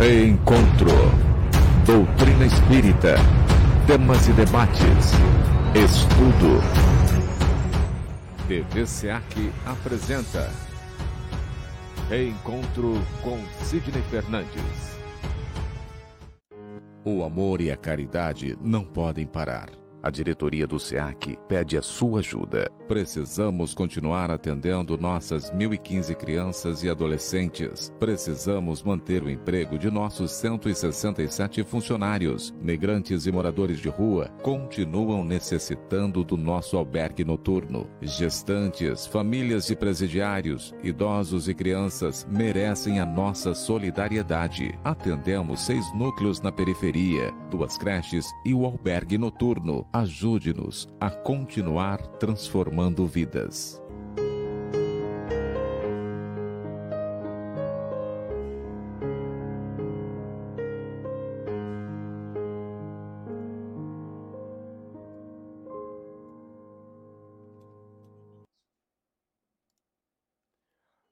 Reencontro. Doutrina Espírita. Temas e debates. Estudo. TV SEAC apresenta Reencontro com Sidney Fernandes. O amor e a caridade não podem parar. A diretoria do SEAC pede a sua ajuda. Precisamos continuar atendendo nossas 1.015 crianças e adolescentes. Precisamos manter o emprego de nossos 167 funcionários. Migrantes e moradores de rua continuam necessitando do nosso albergue noturno. Gestantes, famílias de presidiários, idosos e crianças merecem a nossa solidariedade. Atendemos seis núcleos na periferia, duas creches e o albergue noturno ajude-nos a continuar transformando vidas.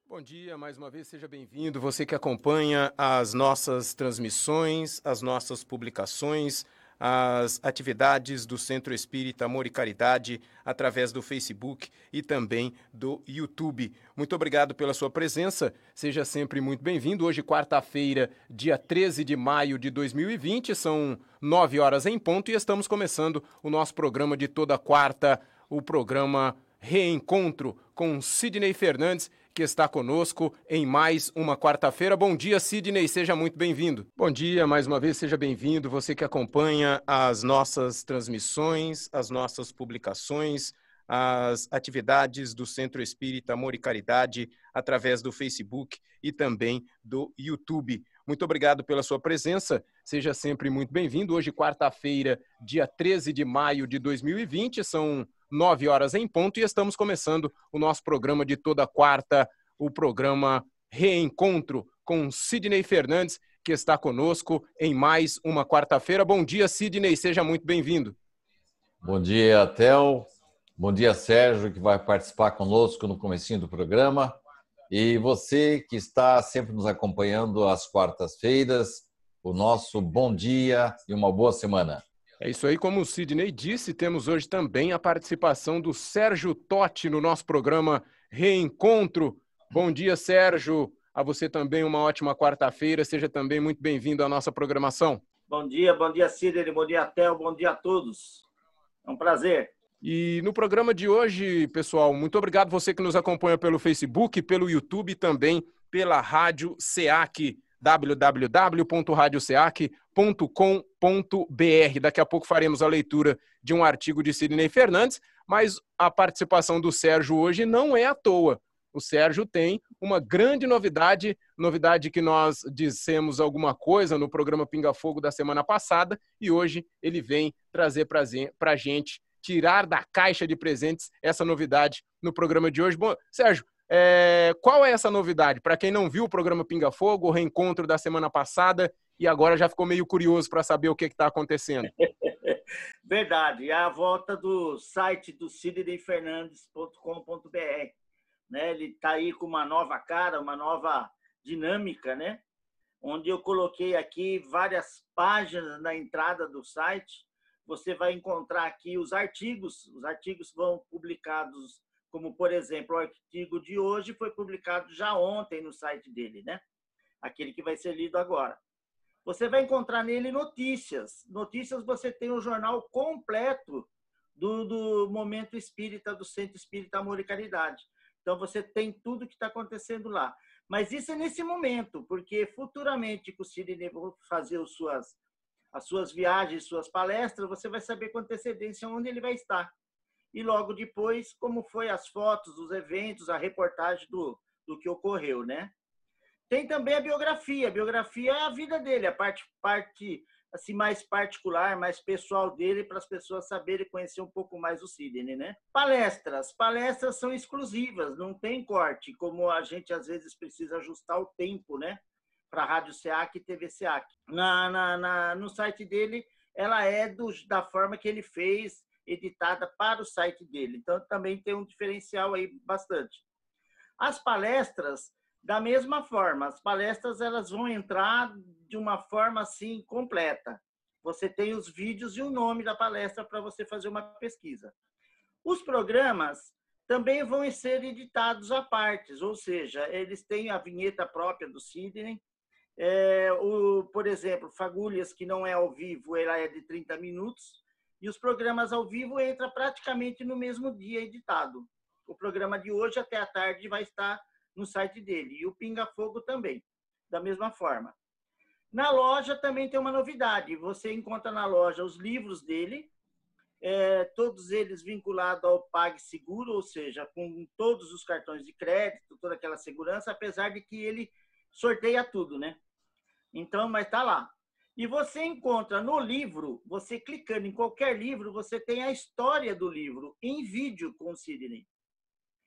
Bom dia, mais uma vez seja bem-vindo. Você que acompanha as nossas transmissões, as nossas publicações as atividades do Centro Espírita Amor e Caridade através do Facebook e também do YouTube. Muito obrigado pela sua presença, seja sempre muito bem-vindo. Hoje, quarta-feira, dia 13 de maio de 2020, são nove horas em ponto e estamos começando o nosso programa de toda quarta, o programa Reencontro com Sidney Fernandes que está conosco em mais uma quarta-feira. Bom dia, Sidney, seja muito bem-vindo. Bom dia, mais uma vez, seja bem-vindo. Você que acompanha as nossas transmissões, as nossas publicações, as atividades do Centro Espírita Amor e Caridade através do Facebook e também do YouTube. Muito obrigado pela sua presença. Seja sempre muito bem-vindo. Hoje, quarta-feira, dia 13 de maio de 2020, são nove horas em ponto, e estamos começando o nosso programa de toda quarta, o programa Reencontro com Sidney Fernandes, que está conosco em mais uma quarta-feira. Bom dia, Sidney, seja muito bem-vindo. Bom dia, Theo. Bom dia, Sérgio, que vai participar conosco no comecinho do programa. E você que está sempre nos acompanhando às quartas-feiras, o nosso bom dia e uma boa semana. É isso aí, como o Sidney disse, temos hoje também a participação do Sérgio Totti no nosso programa Reencontro. Bom dia, Sérgio. A você também uma ótima quarta-feira. Seja também muito bem-vindo à nossa programação. Bom dia, bom dia, Sidney. Bom dia, Theo. Bom dia a todos. É um prazer. E no programa de hoje, pessoal, muito obrigado você que nos acompanha pelo Facebook, pelo YouTube e também pela Rádio SEAC www.radioseac.com.br. Daqui a pouco faremos a leitura de um artigo de Sidney Fernandes, mas a participação do Sérgio hoje não é à toa. O Sérgio tem uma grande novidade, novidade que nós dissemos alguma coisa no programa Pinga Fogo da semana passada, e hoje ele vem trazer para a gente, tirar da caixa de presentes essa novidade no programa de hoje. Bom, Sérgio, é, qual é essa novidade? Para quem não viu o programa Pinga Fogo, o reencontro da semana passada e agora já ficou meio curioso para saber o que está acontecendo. Verdade, é a volta do site do sidneyfernandes.com.br. Né? Ele está aí com uma nova cara, uma nova dinâmica, né? onde eu coloquei aqui várias páginas na entrada do site. Você vai encontrar aqui os artigos, os artigos vão publicados como por exemplo o artigo de hoje foi publicado já ontem no site dele, né? Aquele que vai ser lido agora. Você vai encontrar nele notícias. Notícias você tem um jornal completo do, do momento espírita do Centro Espírita Amor e Caridade. Então você tem tudo que está acontecendo lá. Mas isso é nesse momento, porque futuramente, com o vou fazer as suas, as suas viagens, suas palestras, você vai saber com antecedência onde ele vai estar e logo depois como foi as fotos, os eventos, a reportagem do, do que ocorreu, né? Tem também a biografia. A biografia é a vida dele, a parte, parte assim mais particular, mais pessoal dele, para as pessoas saberem conhecer um pouco mais o Sidney, né? Palestras. Palestras são exclusivas, não tem corte, como a gente às vezes precisa ajustar o tempo, né? Para Rádio SEAC e TV SEAC. Na, na, na, no site dele, ela é do, da forma que ele fez, editada para o site dele. Então, também tem um diferencial aí bastante. As palestras Da mesma forma, as palestras elas vão entrar de uma forma assim completa. Você tem os vídeos e o nome da palestra para você fazer uma pesquisa. Os programas também vão ser editados à partes, ou seja, eles têm a vinheta própria do Sidney. É, o, por exemplo, Fagulhas, que não é ao vivo, ela é de 30 minutos, e os programas ao vivo entram praticamente no mesmo dia editado. O programa de hoje até a tarde vai estar no site dele, e o Pinga Fogo também, da mesma forma. Na loja também tem uma novidade. Você encontra na loja os livros dele, é, todos eles vinculados ao PagSeguro, ou seja, com todos os cartões de crédito, toda aquela segurança, apesar de que ele sorteia tudo, né? Então, mas tá lá. E você encontra no livro, você clicando em qualquer livro, você tem a história do livro em vídeo com o Sidney.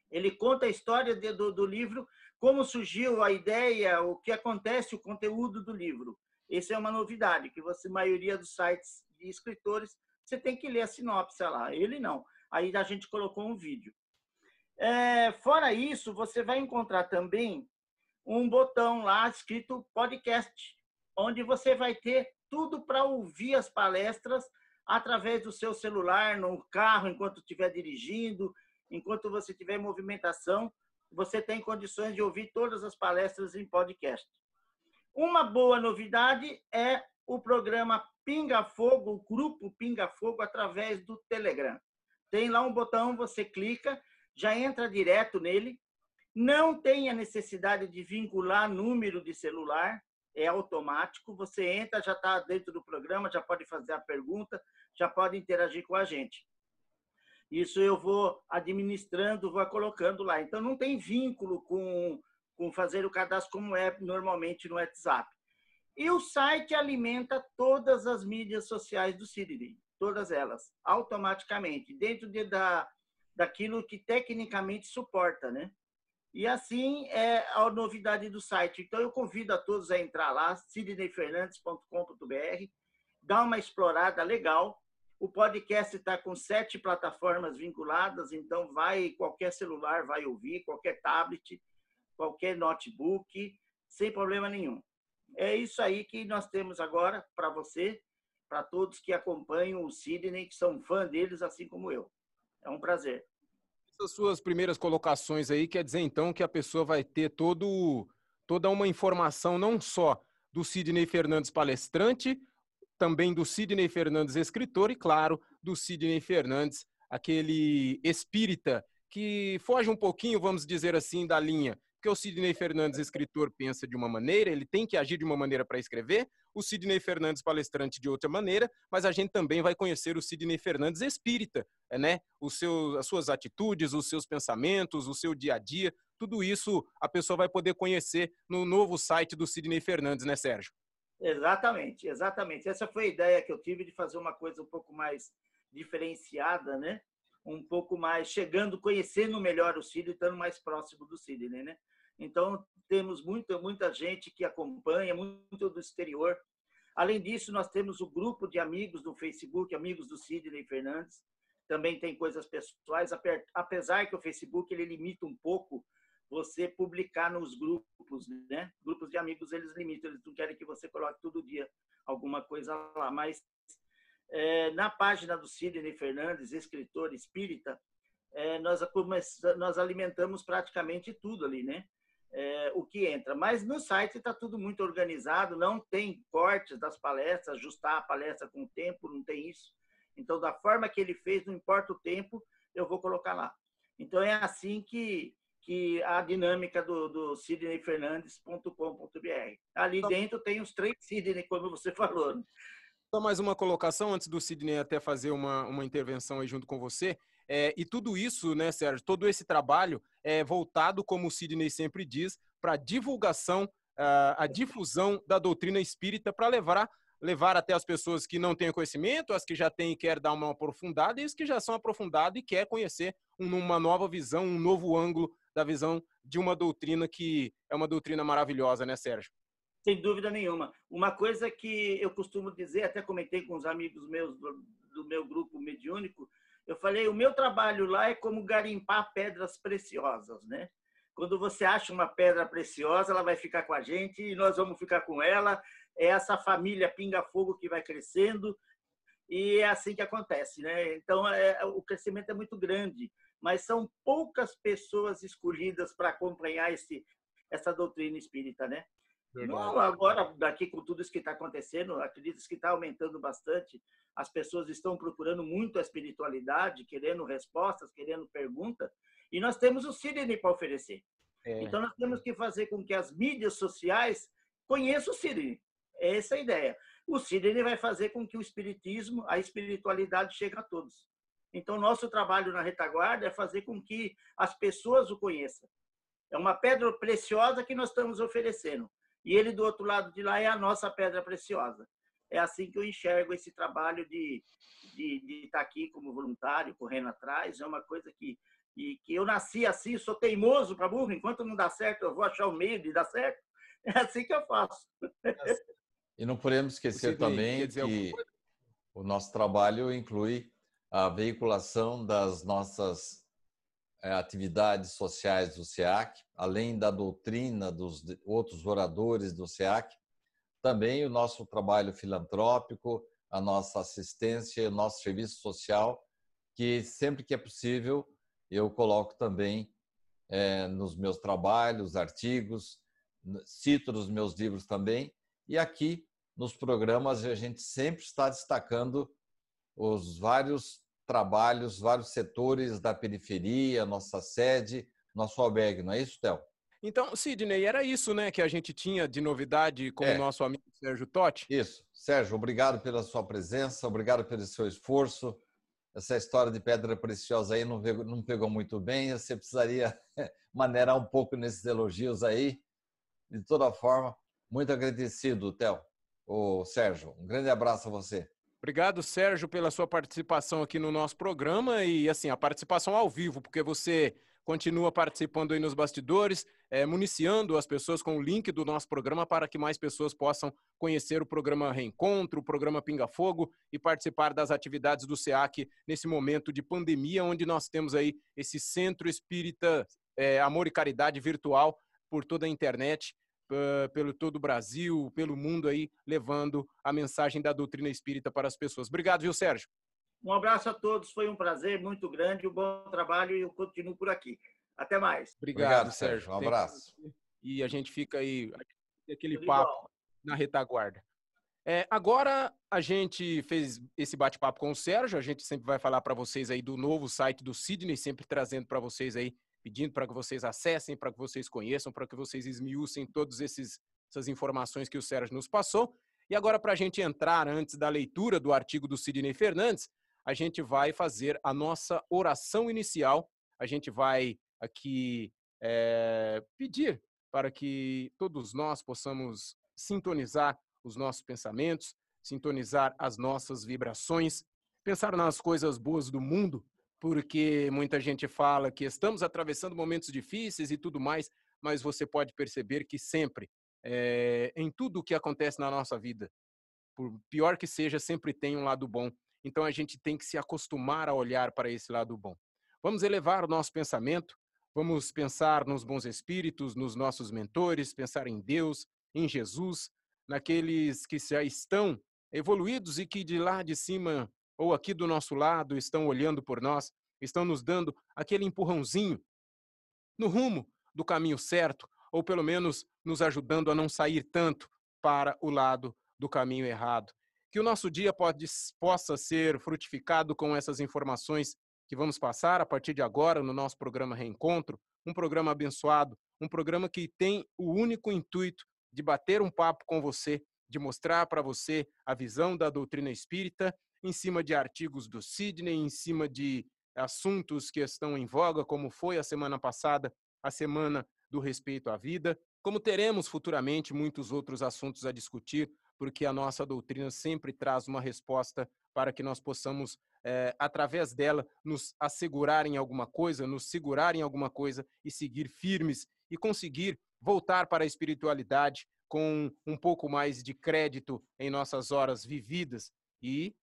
Ele conta a história de, do, do livro, como surgiu a ideia, o que acontece, o conteúdo do livro. Essa é uma novidade, que você, maioria dos sites de escritores, você tem que ler a sinopse lá. Ele não. Aí a gente colocou um vídeo. É, fora isso, você vai encontrar também um botão lá escrito podcast, onde você vai ter tudo para ouvir as palestras através do seu celular, no carro, enquanto estiver dirigindo, enquanto você tiver movimentação, você tem condições de ouvir todas as palestras em podcast. Uma boa novidade é o programa Pinga Fogo, o grupo Pinga Fogo, através do Telegram. Tem lá um botão, você clica, já entra direto nele. Não tem a necessidade de vincular número de celular, é automático. Você entra, já está dentro do programa, já pode fazer a pergunta, já pode interagir com a gente. Isso eu vou administrando, vou colocando lá. Então, não tem vínculo com, com fazer o cadastro como é normalmente no WhatsApp. E o site alimenta todas as mídias sociais do Sidney, todas elas, automaticamente, dentro de, da, daquilo que tecnicamente suporta, né? E assim é a novidade do site. Então, eu convido a todos a entrar lá, sidneyfernandes.com.br, dar uma explorada legal. O podcast está com sete plataformas vinculadas, então vai qualquer celular vai ouvir, qualquer tablet, qualquer notebook, sem problema nenhum. É isso aí que nós temos agora para você, para todos que acompanham o Sidney, que são fã deles, assim como eu. É um prazer. Essas suas primeiras colocações aí quer dizer então que a pessoa vai ter todo, toda uma informação não só do Sidney Fernandes palestrante, também do Sidney Fernandes escritor e, claro, do Sidney Fernandes, aquele espírita que foge um pouquinho, vamos dizer assim, da linha porque o Sidney Fernandes, escritor, pensa de uma maneira, ele tem que agir de uma maneira para escrever, o Sidney Fernandes, palestrante, de outra maneira, mas a gente também vai conhecer o Sidney Fernandes espírita, né? Os seus, as suas atitudes, os seus pensamentos, o seu dia a dia, tudo isso a pessoa vai poder conhecer no novo site do Sidney Fernandes, né, Sérgio? Exatamente, exatamente. Essa foi a ideia que eu tive de fazer uma coisa um pouco mais diferenciada, né? um pouco mais, chegando, conhecendo melhor o Sidney, estando mais próximo do Sidney, né? Então, temos muita, muita gente que acompanha, muito do exterior. Além disso, nós temos o grupo de amigos do Facebook, amigos do Sidney Fernandes. Também tem coisas pessoais, apesar que o Facebook ele limita um pouco você publicar nos grupos, né? Grupos de amigos eles limitam, eles não querem que você coloque todo dia alguma coisa lá, mas é, na página do Sidney Fernandes, escritor espírita, é, nós, nós alimentamos praticamente tudo ali, né? É, o que entra. Mas no site está tudo muito organizado, não tem cortes das palestras, ajustar a palestra com o tempo, não tem isso. Então, da forma que ele fez, não importa o tempo, eu vou colocar lá. Então, é assim que, que a dinâmica do, do sidneyfernandes.com.br. Ali então dentro tem os três Sidney, como você falou. Só mais uma colocação antes do Sidney até fazer uma, uma intervenção aí junto com você. É, e tudo isso, né, Sérgio, todo esse trabalho é voltado, como o Sidney sempre diz, para a divulgação, a difusão da doutrina espírita para levar, levar até as pessoas que não têm conhecimento, as que já têm e querem dar uma aprofundada, e as que já são aprofundadas e querem conhecer uma nova visão, um novo ângulo da visão de uma doutrina que é uma doutrina maravilhosa, né, Sérgio? sem dúvida nenhuma. Uma coisa que eu costumo dizer, até comentei com os amigos meus do, do, meu grupo mediúnico, eu falei, o meu trabalho lá é como garimpar pedras preciosas, né? Quando você acha uma pedra preciosa, ela vai ficar com a gente e nós vamos ficar com ela. É essa família pinga-fogo que vai crescendo e é assim que acontece, né? Então, é, o crescimento é muito grande, mas são poucas pessoas escolhidas para acompanhar esse, essa doutrina espírita, né? Não, agora, daqui com tudo isso que está acontecendo, acredito que está aumentando bastante. As pessoas estão procurando muito a espiritualidade, querendo respostas, querendo perguntas, e nós temos o Sidney para oferecer. É. Então, nós temos que fazer com que as mídias sociais conheçam o Sidney. É essa a ideia. O Sidney vai fazer com que o espiritismo, a espiritualidade chegue a todos. Então, nosso trabalho na retaguarda é fazer com que as pessoas o conheçam. É uma pedra preciosa que nós estamos oferecendo e ele do outro lado de lá é a nossa pedra preciosa. É assim que eu enxergo esse trabalho de, de, de estar aqui como voluntário, correndo atrás. É uma coisa que, que, que eu nasci assim, sou teimoso para burro. Enquanto não dá certo, eu vou achar o meio de dar certo. É assim que eu faço. E não podemos esquecer também que o nosso trabalho inclui a veiculação das nossas é, atividades sociais do SEAC, além da doutrina dos outros oradores do SEAC, também o nosso trabalho filantrópico, a nossa assistência, o nosso serviço social, que sempre que é possível eu coloco também é, nos meus trabalhos, artigos, cito nos meus livros também, e aqui nos programas a gente sempre está destacando os vários trabalhos, vários setores da periferia, nossa sede, nosso albergue, não é isso, Théo? Então, Sidney, era isso né, que a gente tinha de novidade com é. o nosso amigo Sérgio Totti? Isso. Sérgio, obrigado pela sua presença, obrigado pelo seu esforço. Essa história de pedra preciosa aí não pegou, não pegou muito bem, você precisaria maneirar um pouco nesses elogios aí. De toda forma, muito agradecido, Théo. O Sérgio, um grande abraço a você. Obrigado, Sérgio, pela sua participação aqui no nosso programa e, assim, a participação ao vivo, porque você continua participando aí nos bastidores, é, municiando as pessoas com o link do nosso programa para que mais pessoas possam conhecer o programa Reencontro, o programa Pinga Fogo e participar das atividades do SEAC nesse momento de pandemia, onde nós temos aí esse centro espírita é, Amor e Caridade virtual por toda a internet pelo todo o Brasil, pelo mundo aí, levando a mensagem da doutrina espírita para as pessoas. Obrigado, viu, Sérgio? Um abraço a todos, foi um prazer muito grande, um bom trabalho e eu continuo por aqui. Até mais. Obrigado, Obrigado Sérgio. Um abraço. E a gente fica aí, aquele papo na retaguarda. É, agora a gente fez esse bate-papo com o Sérgio, a gente sempre vai falar para vocês aí do novo site do Sidney, sempre trazendo para vocês aí pedindo para que vocês acessem, para que vocês conheçam, para que vocês esmiuçem todas essas informações que o Sérgio nos passou. E agora, para a gente entrar antes da leitura do artigo do Sidney Fernandes, a gente vai fazer a nossa oração inicial. A gente vai aqui é, pedir para que todos nós possamos sintonizar os nossos pensamentos, sintonizar as nossas vibrações, pensar nas coisas boas do mundo porque muita gente fala que estamos atravessando momentos difíceis e tudo mais, mas você pode perceber que sempre, é, em tudo o que acontece na nossa vida, por pior que seja, sempre tem um lado bom. Então a gente tem que se acostumar a olhar para esse lado bom. Vamos elevar o nosso pensamento, vamos pensar nos bons espíritos, nos nossos mentores, pensar em Deus, em Jesus, naqueles que já estão evoluídos e que de lá de cima ou aqui do nosso lado estão olhando por nós, estão nos dando aquele empurrãozinho no rumo do caminho certo, ou pelo menos nos ajudando a não sair tanto para o lado do caminho errado. Que o nosso dia pode, possa ser frutificado com essas informações que vamos passar a partir de agora no nosso programa Reencontro, um programa abençoado, um programa que tem o único intuito de bater um papo com você, de mostrar para você a visão da doutrina espírita em cima de artigos do Sidney, em cima de assuntos que estão em voga, como foi a semana passada, a semana do respeito à vida, como teremos futuramente muitos outros assuntos a discutir, porque a nossa doutrina sempre traz uma resposta para que nós possamos, é, através dela, nos assegurar em alguma coisa, nos segurar em alguma coisa e seguir firmes e conseguir voltar para a espiritualidade com um pouco mais de crédito em nossas horas vividas. E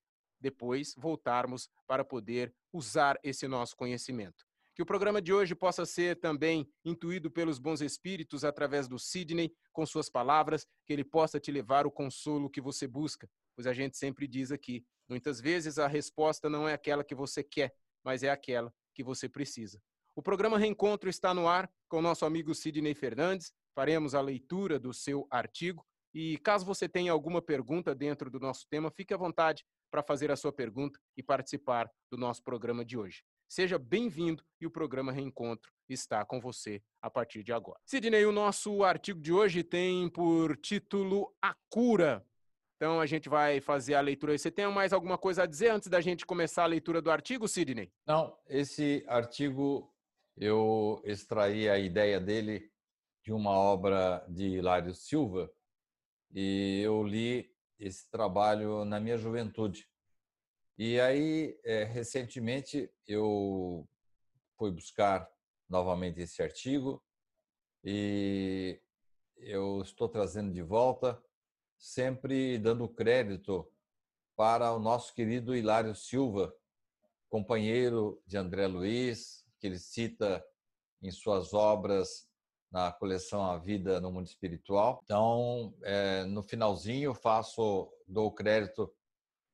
depois voltarmos para poder usar esse nosso conhecimento. Que o programa de hoje possa ser também intuído pelos bons espíritos através do Sidney, com suas palavras, que ele possa te levar o consolo que você busca. Pois a gente sempre diz aqui, muitas vezes a resposta não é aquela que você quer, mas é aquela que você precisa. O programa Reencontro está no ar com o nosso amigo Sidney Fernandes. Faremos a leitura do seu artigo. E caso você tenha alguma pergunta dentro do nosso tema, fique à vontade para fazer a sua pergunta e participar do nosso programa de hoje. Seja bem-vindo e o programa Reencontro está com você a partir de agora. Sidney, o nosso artigo de hoje tem por título A Cura. Então a gente vai fazer a leitura. Você tem mais alguma coisa a dizer antes da gente começar a leitura do artigo, Sidney? Não, esse artigo eu extraí a ideia dele de uma obra de Hilário Silva e eu li esse trabalho na minha juventude. E aí, é, recentemente, eu fui buscar novamente esse artigo e eu estou trazendo de volta, sempre dando crédito para o nosso querido Hilário Silva, companheiro de André Luiz, que ele cita em suas obras na coleção A Vida no Mundo Espiritual. Então, é, no finalzinho, faço dou crédito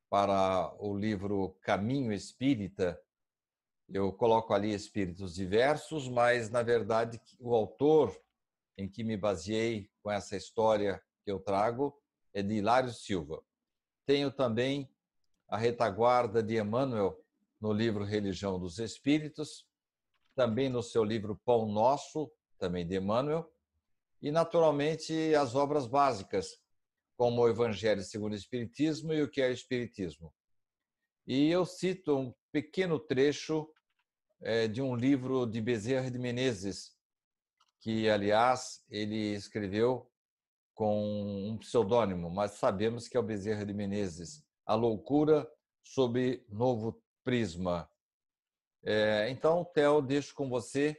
para o livro Caminho Espírita, eu coloco ali espíritos diversos, mas na verdade o autor em que me baseei com essa história que eu trago é de Hilário Silva. Tenho também a retaguarda de Emmanuel no livro Religião dos Espíritos, também no seu livro Pão Nosso, também de Emmanuel, e naturalmente as obras básicas, como o Evangelho segundo o Espiritismo e o que é o Espiritismo. E eu cito um pequeno trecho é, de um livro de Bezerra de Menezes, que, aliás, ele escreveu com um pseudônimo, mas sabemos que é o Bezerra de Menezes, A Loucura sob Novo Prisma. É, então, Theo, deixo com você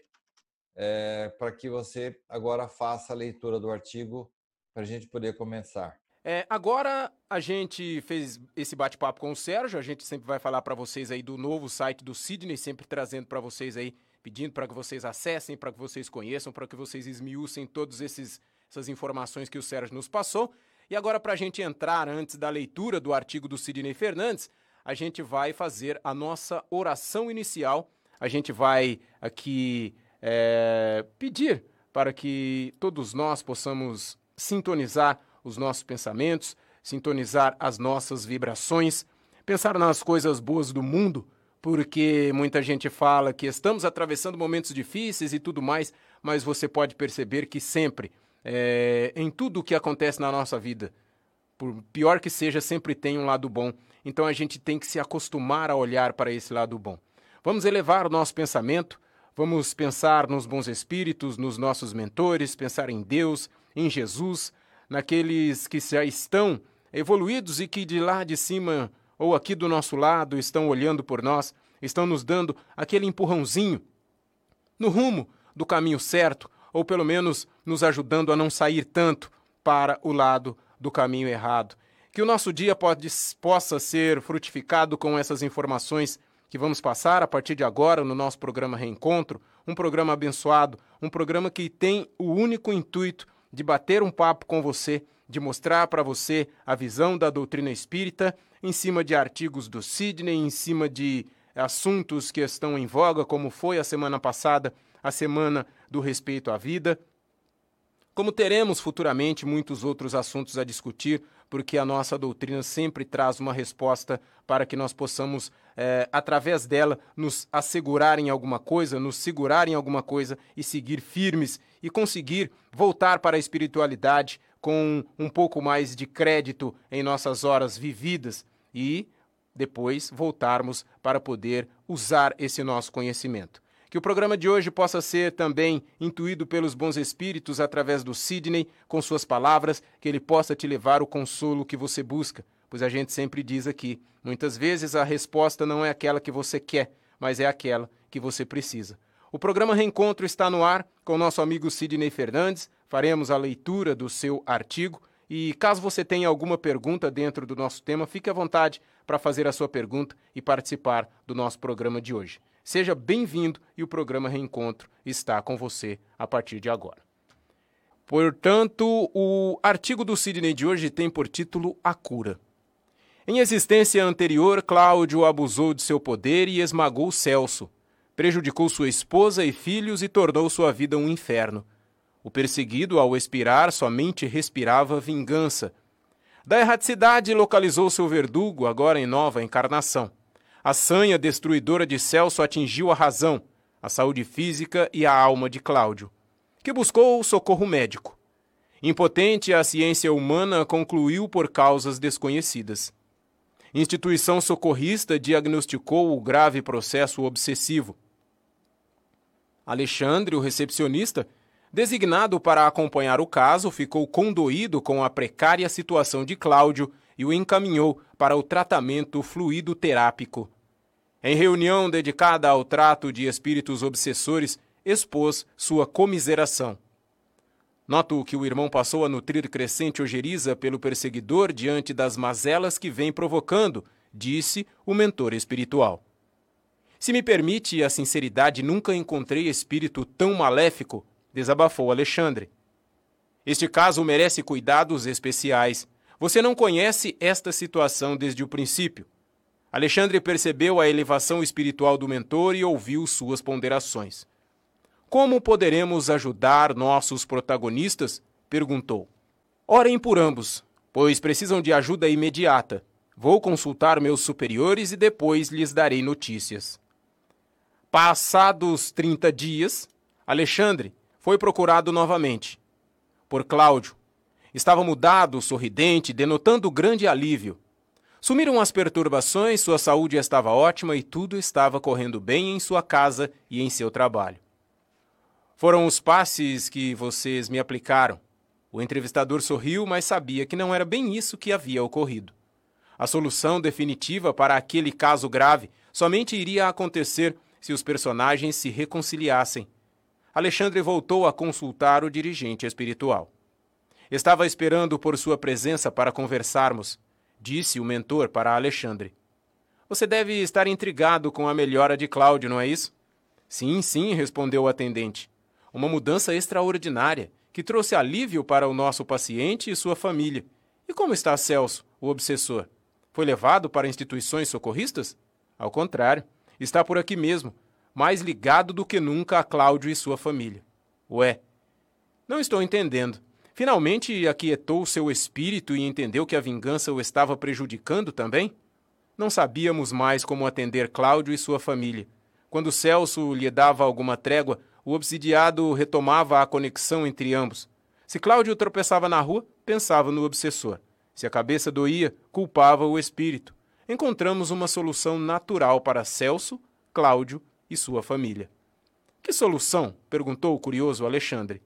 é, para que você agora faça a leitura do artigo para a gente poder começar. É, agora a gente fez esse bate-papo com o Sérgio, a gente sempre vai falar para vocês aí do novo site do Sidney, sempre trazendo para vocês aí, pedindo para que vocês acessem, para que vocês conheçam, para que vocês esmiuçem todas essas informações que o Sérgio nos passou. E agora para a gente entrar antes da leitura do artigo do Sidney Fernandes, a gente vai fazer a nossa oração inicial. A gente vai aqui é, pedir para que todos nós possamos sintonizar os nossos pensamentos, sintonizar as nossas vibrações, pensar nas coisas boas do mundo, porque muita gente fala que estamos atravessando momentos difíceis e tudo mais, mas você pode perceber que sempre, é, em tudo o que acontece na nossa vida, por pior que seja, sempre tem um lado bom. Então a gente tem que se acostumar a olhar para esse lado bom. Vamos elevar o nosso pensamento, vamos pensar nos bons espíritos, nos nossos mentores, pensar em Deus, em Jesus, naqueles que já estão evoluídos e que de lá de cima ou aqui do nosso lado estão olhando por nós, estão nos dando aquele empurrãozinho no rumo do caminho certo, ou pelo menos nos ajudando a não sair tanto para o lado do caminho errado. Que o nosso dia pode, possa ser frutificado com essas informações que vamos passar a partir de agora no nosso programa Reencontro, um programa abençoado, um programa que tem o único intuito de bater um papo com você, de mostrar para você a visão da doutrina espírita em cima de artigos do Sidney, em cima de assuntos que estão em voga, como foi a semana passada, a semana do respeito à vida. Como teremos futuramente muitos outros assuntos a discutir, porque a nossa doutrina sempre traz uma resposta para que nós possamos, é, através dela, nos assegurar em alguma coisa, nos segurar em alguma coisa e seguir firmes e conseguir voltar para a espiritualidade com um pouco mais de crédito em nossas horas vividas e depois voltarmos para poder usar esse nosso conhecimento. Que o programa de hoje possa ser também intuído pelos bons espíritos através do Sidney, com suas palavras, que ele possa te levar o consolo que você busca. Pois a gente sempre diz aqui: muitas vezes a resposta não é aquela que você quer, mas é aquela que você precisa. O programa Reencontro está no ar com o nosso amigo Sidney Fernandes. Faremos a leitura do seu artigo. E caso você tenha alguma pergunta dentro do nosso tema, fique à vontade para fazer a sua pergunta e participar do nosso programa de hoje. Seja bem-vindo e o programa Reencontro está com você a partir de agora. Portanto, o artigo do Sidney de hoje tem por título A Cura. Em existência anterior, Cláudio abusou de seu poder e esmagou Celso. Prejudicou sua esposa e filhos e tornou sua vida um inferno. O perseguido, ao expirar, somente respirava vingança. Da erraticidade localizou seu verdugo, agora em nova encarnação. A sanha destruidora de Celso atingiu a razão, a saúde física e a alma de Cláudio, que buscou socorro médico. Impotente, a ciência humana concluiu por causas desconhecidas. Instituição socorrista diagnosticou o grave processo obsessivo. Alexandre, o recepcionista, designado para acompanhar o caso, ficou condoído com a precária situação de Cláudio e o encaminhou para o tratamento fluidoterápico. Em reunião dedicada ao trato de espíritos obsessores, expôs sua comiseração. Noto que o irmão passou a nutrir crescente ojeriza pelo perseguidor diante das mazelas que vem provocando, disse o mentor espiritual. Se me permite a sinceridade, nunca encontrei espírito tão maléfico, desabafou Alexandre. Este caso merece cuidados especiais. Você não conhece esta situação desde o princípio. Alexandre percebeu a elevação espiritual do mentor e ouviu suas ponderações. Como poderemos ajudar nossos protagonistas? perguntou. Orem por ambos, pois precisam de ajuda imediata. Vou consultar meus superiores e depois lhes darei notícias. Passados 30 dias, Alexandre foi procurado novamente. Por Cláudio. Estava mudado, sorridente, denotando grande alívio. Sumiram as perturbações, sua saúde estava ótima e tudo estava correndo bem em sua casa e em seu trabalho. Foram os passes que vocês me aplicaram. O entrevistador sorriu, mas sabia que não era bem isso que havia ocorrido. A solução definitiva para aquele caso grave somente iria acontecer se os personagens se reconciliassem. Alexandre voltou a consultar o dirigente espiritual. Estava esperando por sua presença para conversarmos disse o mentor para Alexandre. Você deve estar intrigado com a melhora de Cláudio, não é isso? Sim, sim, respondeu o atendente. Uma mudança extraordinária que trouxe alívio para o nosso paciente e sua família. E como está Celso, o obsessor? Foi levado para instituições socorristas? Ao contrário, está por aqui mesmo, mais ligado do que nunca a Cláudio e sua família. Ué, não estou entendendo. Finalmente aquietou seu espírito e entendeu que a vingança o estava prejudicando também? Não sabíamos mais como atender Cláudio e sua família. Quando Celso lhe dava alguma trégua, o obsidiado retomava a conexão entre ambos. Se Cláudio tropeçava na rua, pensava no obsessor. Se a cabeça doía, culpava o espírito. Encontramos uma solução natural para Celso, Cláudio e sua família. Que solução? perguntou o curioso Alexandre.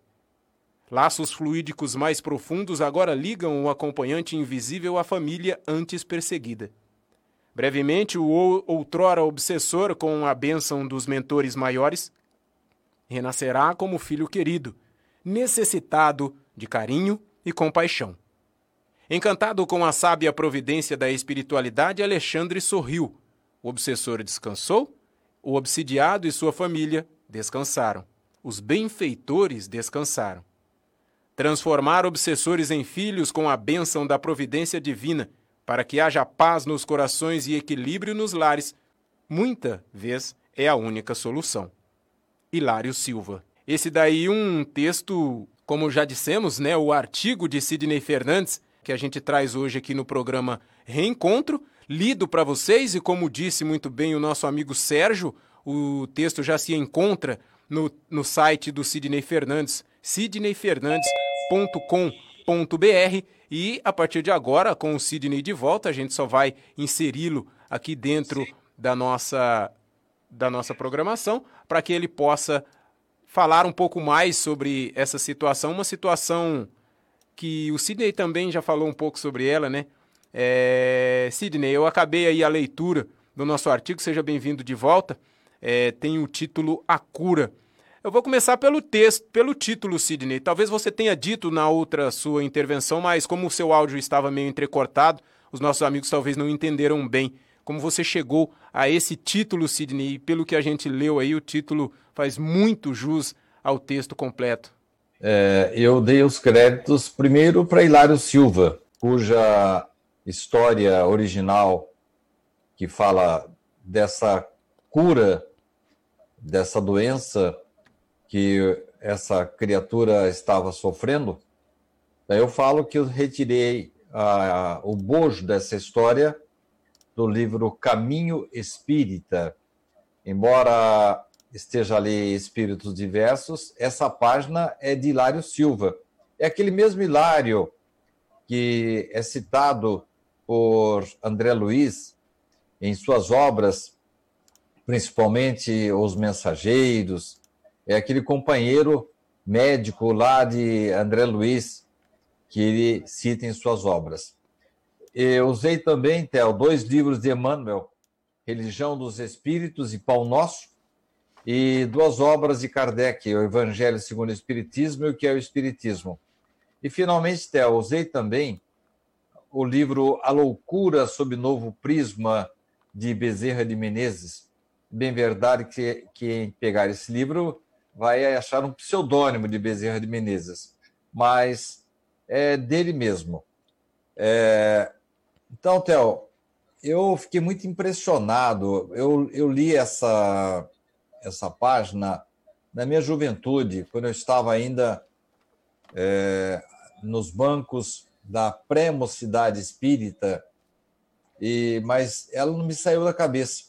Laços fluídicos mais profundos agora ligam o acompanhante invisível à família antes perseguida. Brevemente, o outrora obsessor, com a bênção dos mentores maiores, renascerá como filho querido, necessitado de carinho e compaixão. Encantado com a sábia providência da espiritualidade, Alexandre sorriu. O obsessor descansou, o obsidiado e sua família descansaram. Os benfeitores descansaram transformar obsessores em filhos com a bênção da providência divina, para que haja paz nos corações e equilíbrio nos lares, muita vez é a única solução. Hilário Silva. Esse daí um texto, como já dissemos, né, o artigo de Sidney Fernandes, que a gente traz hoje aqui no programa Reencontro, lido para vocês e como disse muito bem o nosso amigo Sérgio, o texto já se encontra no, no site do Sidney Fernandes, sidneyfernandes.com www.sidney.com.br e a partir de agora, com o Sidney de volta, a gente só vai inseri-lo aqui dentro da nossa, da nossa programação para que ele possa falar um pouco mais sobre essa situação, uma situação que o Sidney também já falou um pouco sobre ela, né? É, Sidney, eu acabei aí a leitura do nosso artigo, seja bem-vindo de volta. É, tem o título A Cura. Eu vou começar pelo texto, pelo título, Sidney. Talvez você tenha dito na outra sua intervenção, mas como o seu áudio estava meio entrecortado, os nossos amigos talvez não entenderam bem. Como você chegou a esse título, Sidney, e pelo que a gente leu aí, o título faz muito jus ao texto completo. É, eu dei os créditos primeiro para Hilário Silva, cuja história original que fala dessa cura dessa doença que essa criatura estava sofrendo. Eu falo que eu retirei a, o bojo dessa história do livro Caminho Espírita. Embora esteja ali Espíritos Diversos, essa página é de Hilário Silva. É aquele mesmo Hilário que é citado por André Luiz em suas obras, principalmente Os Mensageiros, é aquele companheiro médico lá de André Luiz, que ele cita em suas obras. Eu usei também, Theo, dois livros de Emmanuel, Religião dos Espíritos e Pão Nosso, e duas obras de Kardec, o Evangelho segundo o Espiritismo e o que é o Espiritismo. E, finalmente, Theo, usei também o livro A Loucura sob Novo Prisma, de Bezerra de Menezes. Bem verdade que quem pegar esse livro vai achar um pseudônimo de Bezerra de Menezes, mas é dele mesmo. É... Então, Theo, eu fiquei muito impressionado. Eu, eu li essa, essa página na minha juventude, quando eu estava ainda é, nos bancos da pré-mocidade espírita, e, mas ela não me saiu da cabeça.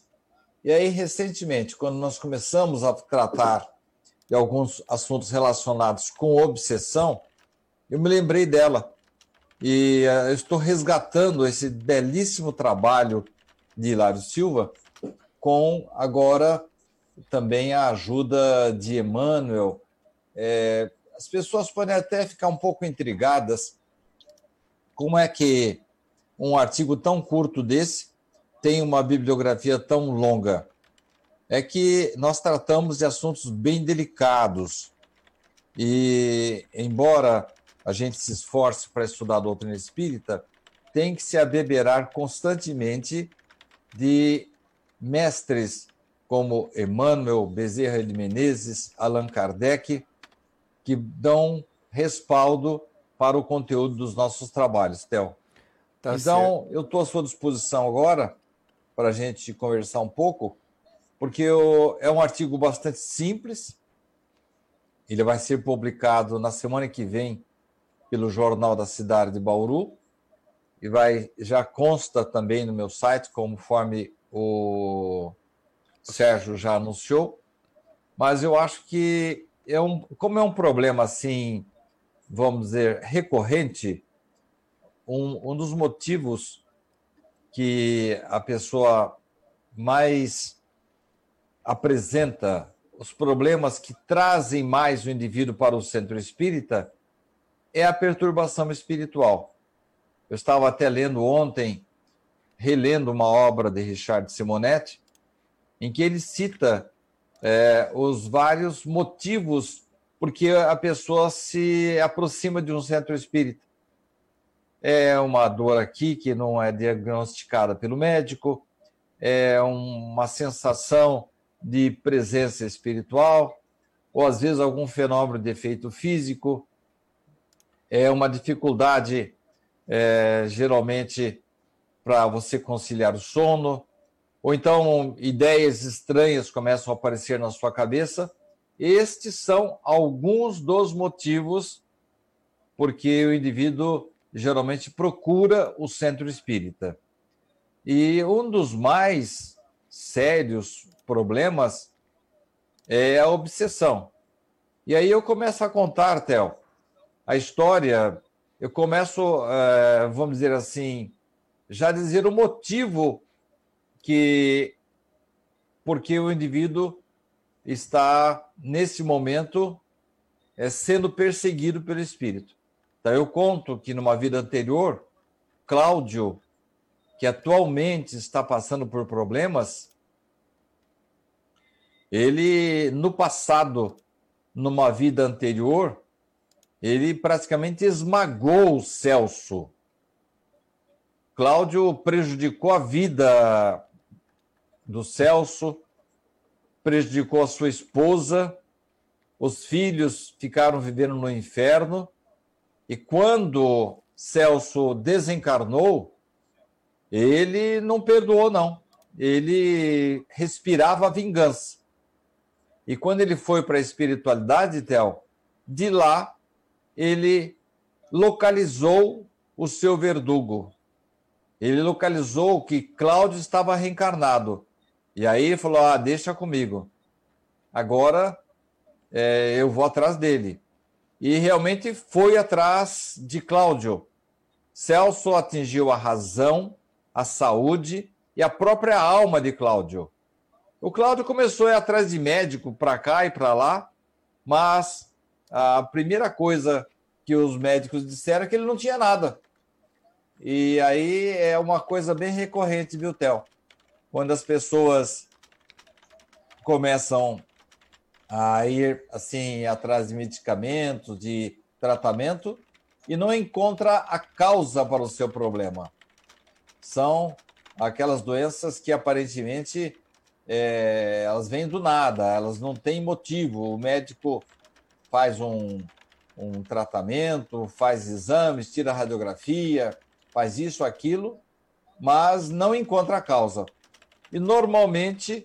E aí, recentemente, quando nós começamos a tratar de alguns assuntos relacionados com obsessão, eu me lembrei dela. E uh, eu estou resgatando esse belíssimo trabalho de Hilário Silva com agora também a ajuda de Emmanuel. É, as pessoas podem até ficar um pouco intrigadas como é que um artigo tão curto desse tem uma bibliografia tão longa? É que nós tratamos de assuntos bem delicados. E, embora a gente se esforce para estudar a doutrina espírita, tem que se abeberar constantemente de mestres como Emmanuel Bezerra de Menezes, Allan Kardec, que dão respaldo para o conteúdo dos nossos trabalhos, Theo. Tá então, certo. eu estou à sua disposição agora para a gente conversar um pouco, porque eu, é um artigo bastante simples. Ele vai ser publicado na semana que vem pelo Jornal da Cidade de Bauru e vai já consta também no meu site, conforme o Sérgio já anunciou. Mas eu acho que é um, como é um problema assim, vamos dizer, recorrente, um, um dos motivos que a pessoa mais apresenta os problemas que trazem mais o indivíduo para o centro espírita é a perturbação espiritual. Eu estava até lendo ontem, relendo uma obra de Richard Simonetti, em que ele cita é, os vários motivos porque a pessoa se aproxima de um centro espírita é uma dor aqui que não é diagnosticada pelo médico, é uma sensação de presença espiritual, ou às vezes algum fenômeno de efeito físico, é uma dificuldade, é, geralmente, para você conciliar o sono, ou então ideias estranhas começam a aparecer na sua cabeça. Estes são alguns dos motivos porque o indivíduo geralmente procura o centro espírita. E um dos mais sérios problemas é a obsessão. E aí eu começo a contar, Theo, a história, eu começo, é, vamos dizer assim, já dizer o motivo que porque o indivíduo está nesse momento é, sendo perseguido pelo espírito. Então, eu conto que numa vida anterior, Cláudio, que atualmente está passando por problemas, ele, no passado, numa vida anterior, ele praticamente esmagou o Celso. Cláudio prejudicou a vida do Celso, prejudicou a sua esposa, os filhos ficaram vivendo no inferno, e quando Celso desencarnou, ele não perdoou, não. Ele respirava vingança. E quando ele foi para a espiritualidade, Theo, de lá ele localizou o seu verdugo. Ele localizou que Cláudio estava reencarnado. E aí ele falou: Ah, deixa comigo. Agora é, eu vou atrás dele. E realmente foi atrás de Cláudio. Celso atingiu a razão, a saúde e a própria alma de Cláudio. O Cláudio começou a ir atrás de médico para cá e para lá, mas a primeira coisa que os médicos disseram é que ele não tinha nada. E aí é uma coisa bem recorrente, viu, Theo? Quando as pessoas começam a ir assim atrás de medicamentos, de tratamento e não encontra a causa para o seu problema. São aquelas doenças que aparentemente é, elas vêm do nada, elas não têm motivo. O médico faz um, um tratamento, faz exames, tira radiografia, faz isso, aquilo, mas não encontra a causa. E normalmente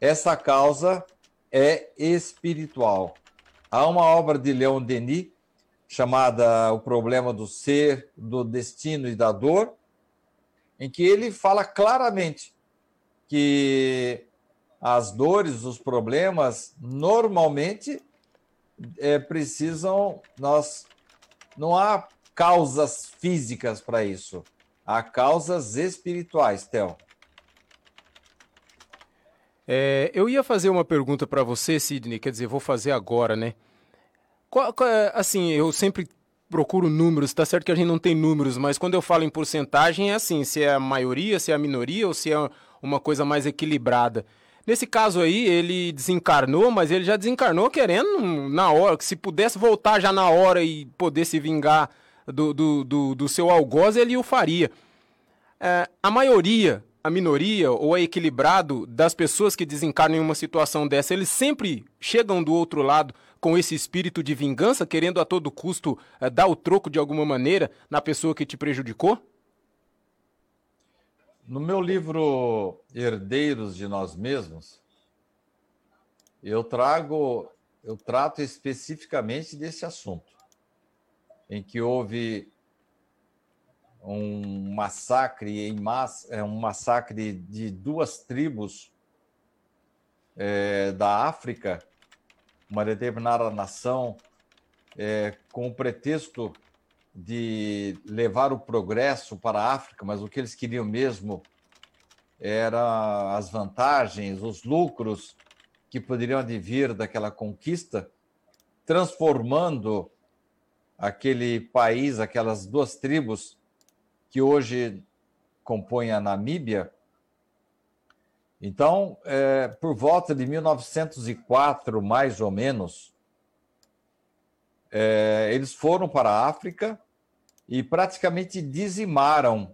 essa causa é espiritual. Há uma obra de Leon Denis chamada O Problema do Ser, do Destino e da Dor, em que ele fala claramente que as dores, os problemas, normalmente é, precisam, nós não há causas físicas para isso, há causas espirituais, Theo. É, eu ia fazer uma pergunta para você, Sidney, quer dizer, vou fazer agora, né? Qual, qual, é, assim, eu sempre procuro números, tá certo que a gente não tem números, mas quando eu falo em porcentagem é assim, se é a maioria, se é a minoria ou se é uma coisa mais equilibrada. Nesse caso aí, ele desencarnou, mas ele já desencarnou querendo na hora, que se pudesse voltar já na hora e poder se vingar do, do, do, do seu algoz, ele o faria. É, a maioria, a minoria ou é equilibrado das pessoas que desencarnam em uma situação dessa, eles sempre chegam do outro lado com esse espírito de vingança, querendo a todo custo uh, dar o troco de alguma maneira na pessoa que te prejudicou? No meu livro Herdeiros de Nós Mesmos, eu trago, eu trato especificamente desse assunto, em que houve um massacre em massa, é, um massacre de duas tribos é, da África uma determinada nação é, com o pretexto de levar o progresso para a África, mas o que eles queriam mesmo era as vantagens, os lucros que poderiam advir daquela conquista, transformando aquele país, aquelas duas tribos que hoje compõem a Namíbia, então, é, por volta de 1904, mais ou menos, é, eles foram para a África e praticamente dizimaram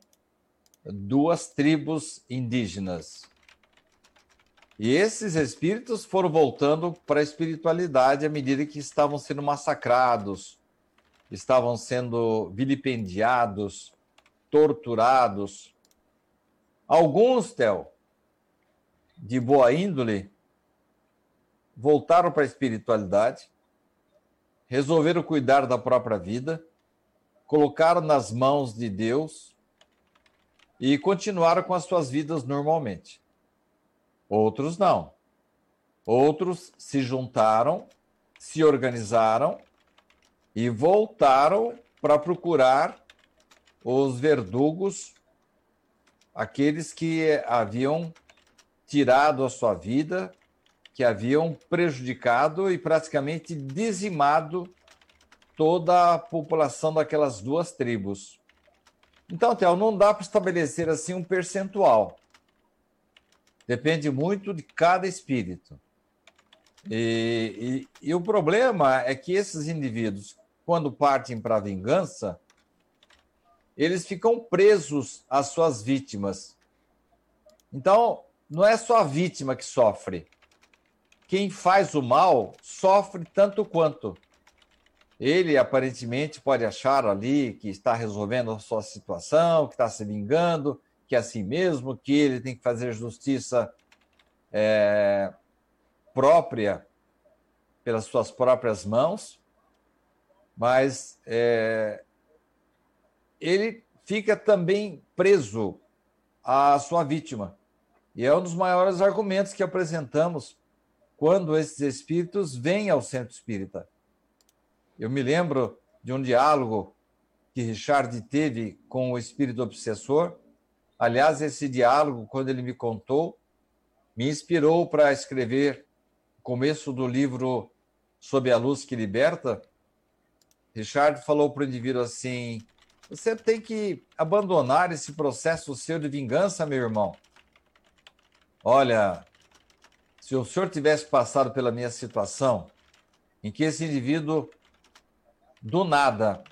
duas tribos indígenas. E esses espíritos foram voltando para a espiritualidade à medida que estavam sendo massacrados, estavam sendo vilipendiados, torturados. Alguns, Theo, de boa índole voltaram para a espiritualidade, resolveram cuidar da própria vida, colocaram nas mãos de Deus e continuaram com as suas vidas normalmente. Outros não. Outros se juntaram, se organizaram e voltaram para procurar os verdugos, aqueles que haviam tirado a sua vida, que haviam prejudicado e praticamente dizimado toda a população daquelas duas tribos. Então, Theo, não dá para estabelecer assim um percentual. Depende muito de cada espírito. E, e, e o problema é que esses indivíduos, quando partem para a vingança, eles ficam presos às suas vítimas. Então, não é só a vítima que sofre. Quem faz o mal sofre tanto quanto. Ele aparentemente pode achar ali que está resolvendo a sua situação, que está se vingando, que é assim mesmo, que ele tem que fazer justiça é, própria pelas suas próprias mãos, mas é, ele fica também preso à sua vítima. E é um dos maiores argumentos que apresentamos quando esses espíritos vêm ao centro espírita. Eu me lembro de um diálogo que Richard teve com o espírito obsessor. Aliás, esse diálogo, quando ele me contou, me inspirou para escrever o começo do livro Sob a Luz que Liberta. Richard falou para o indivíduo assim: Você tem que abandonar esse processo seu de vingança, meu irmão. Olha, se o senhor tivesse passado pela minha situação, em que esse indivíduo, do nada,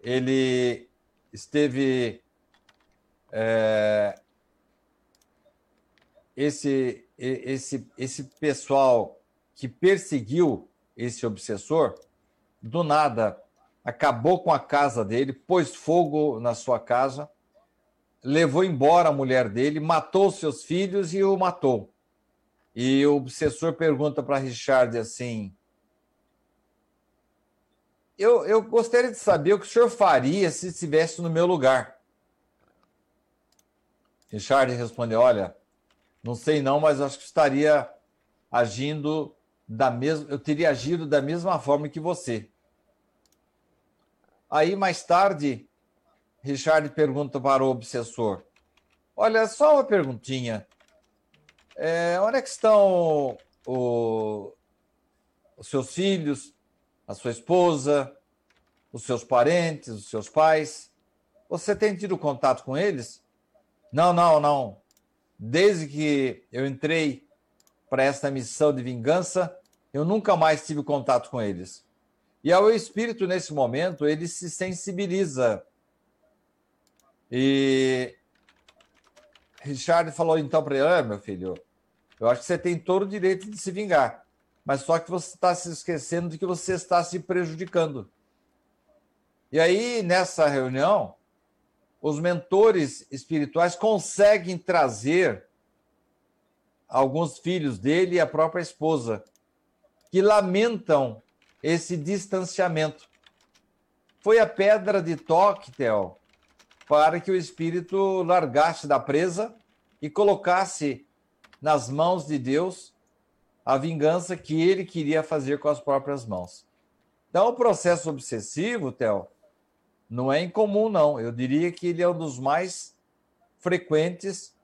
ele esteve. É, esse, esse, esse pessoal que perseguiu esse obsessor, do nada, acabou com a casa dele, pôs fogo na sua casa, levou embora a mulher dele, matou seus filhos e o matou. E o obsessor pergunta para Richard assim: eu, eu gostaria de saber o que o senhor faria se estivesse no meu lugar. Richard respondeu: Olha, não sei não, mas acho que estaria agindo da mesma, eu teria agido da mesma forma que você. Aí mais tarde, Richard pergunta para o obsessor: Olha, só uma perguntinha. É, onde é que estão o, os seus filhos, a sua esposa, os seus parentes, os seus pais? Você tem tido contato com eles? Não, não, não. Desde que eu entrei para esta missão de vingança, eu nunca mais tive contato com eles. E ao espírito, nesse momento, ele se sensibiliza. E Richard falou então para ele: ah, meu filho, eu acho que você tem todo o direito de se vingar, mas só que você está se esquecendo de que você está se prejudicando. E aí, nessa reunião, os mentores espirituais conseguem trazer alguns filhos dele e a própria esposa, que lamentam esse distanciamento. Foi a pedra de toque, Theo, para que o espírito largasse da presa e colocasse nas mãos de Deus a vingança que ele queria fazer com as próprias mãos. Então, o processo obsessivo, Theo, não é incomum, não. Eu diria que ele é um dos mais frequentes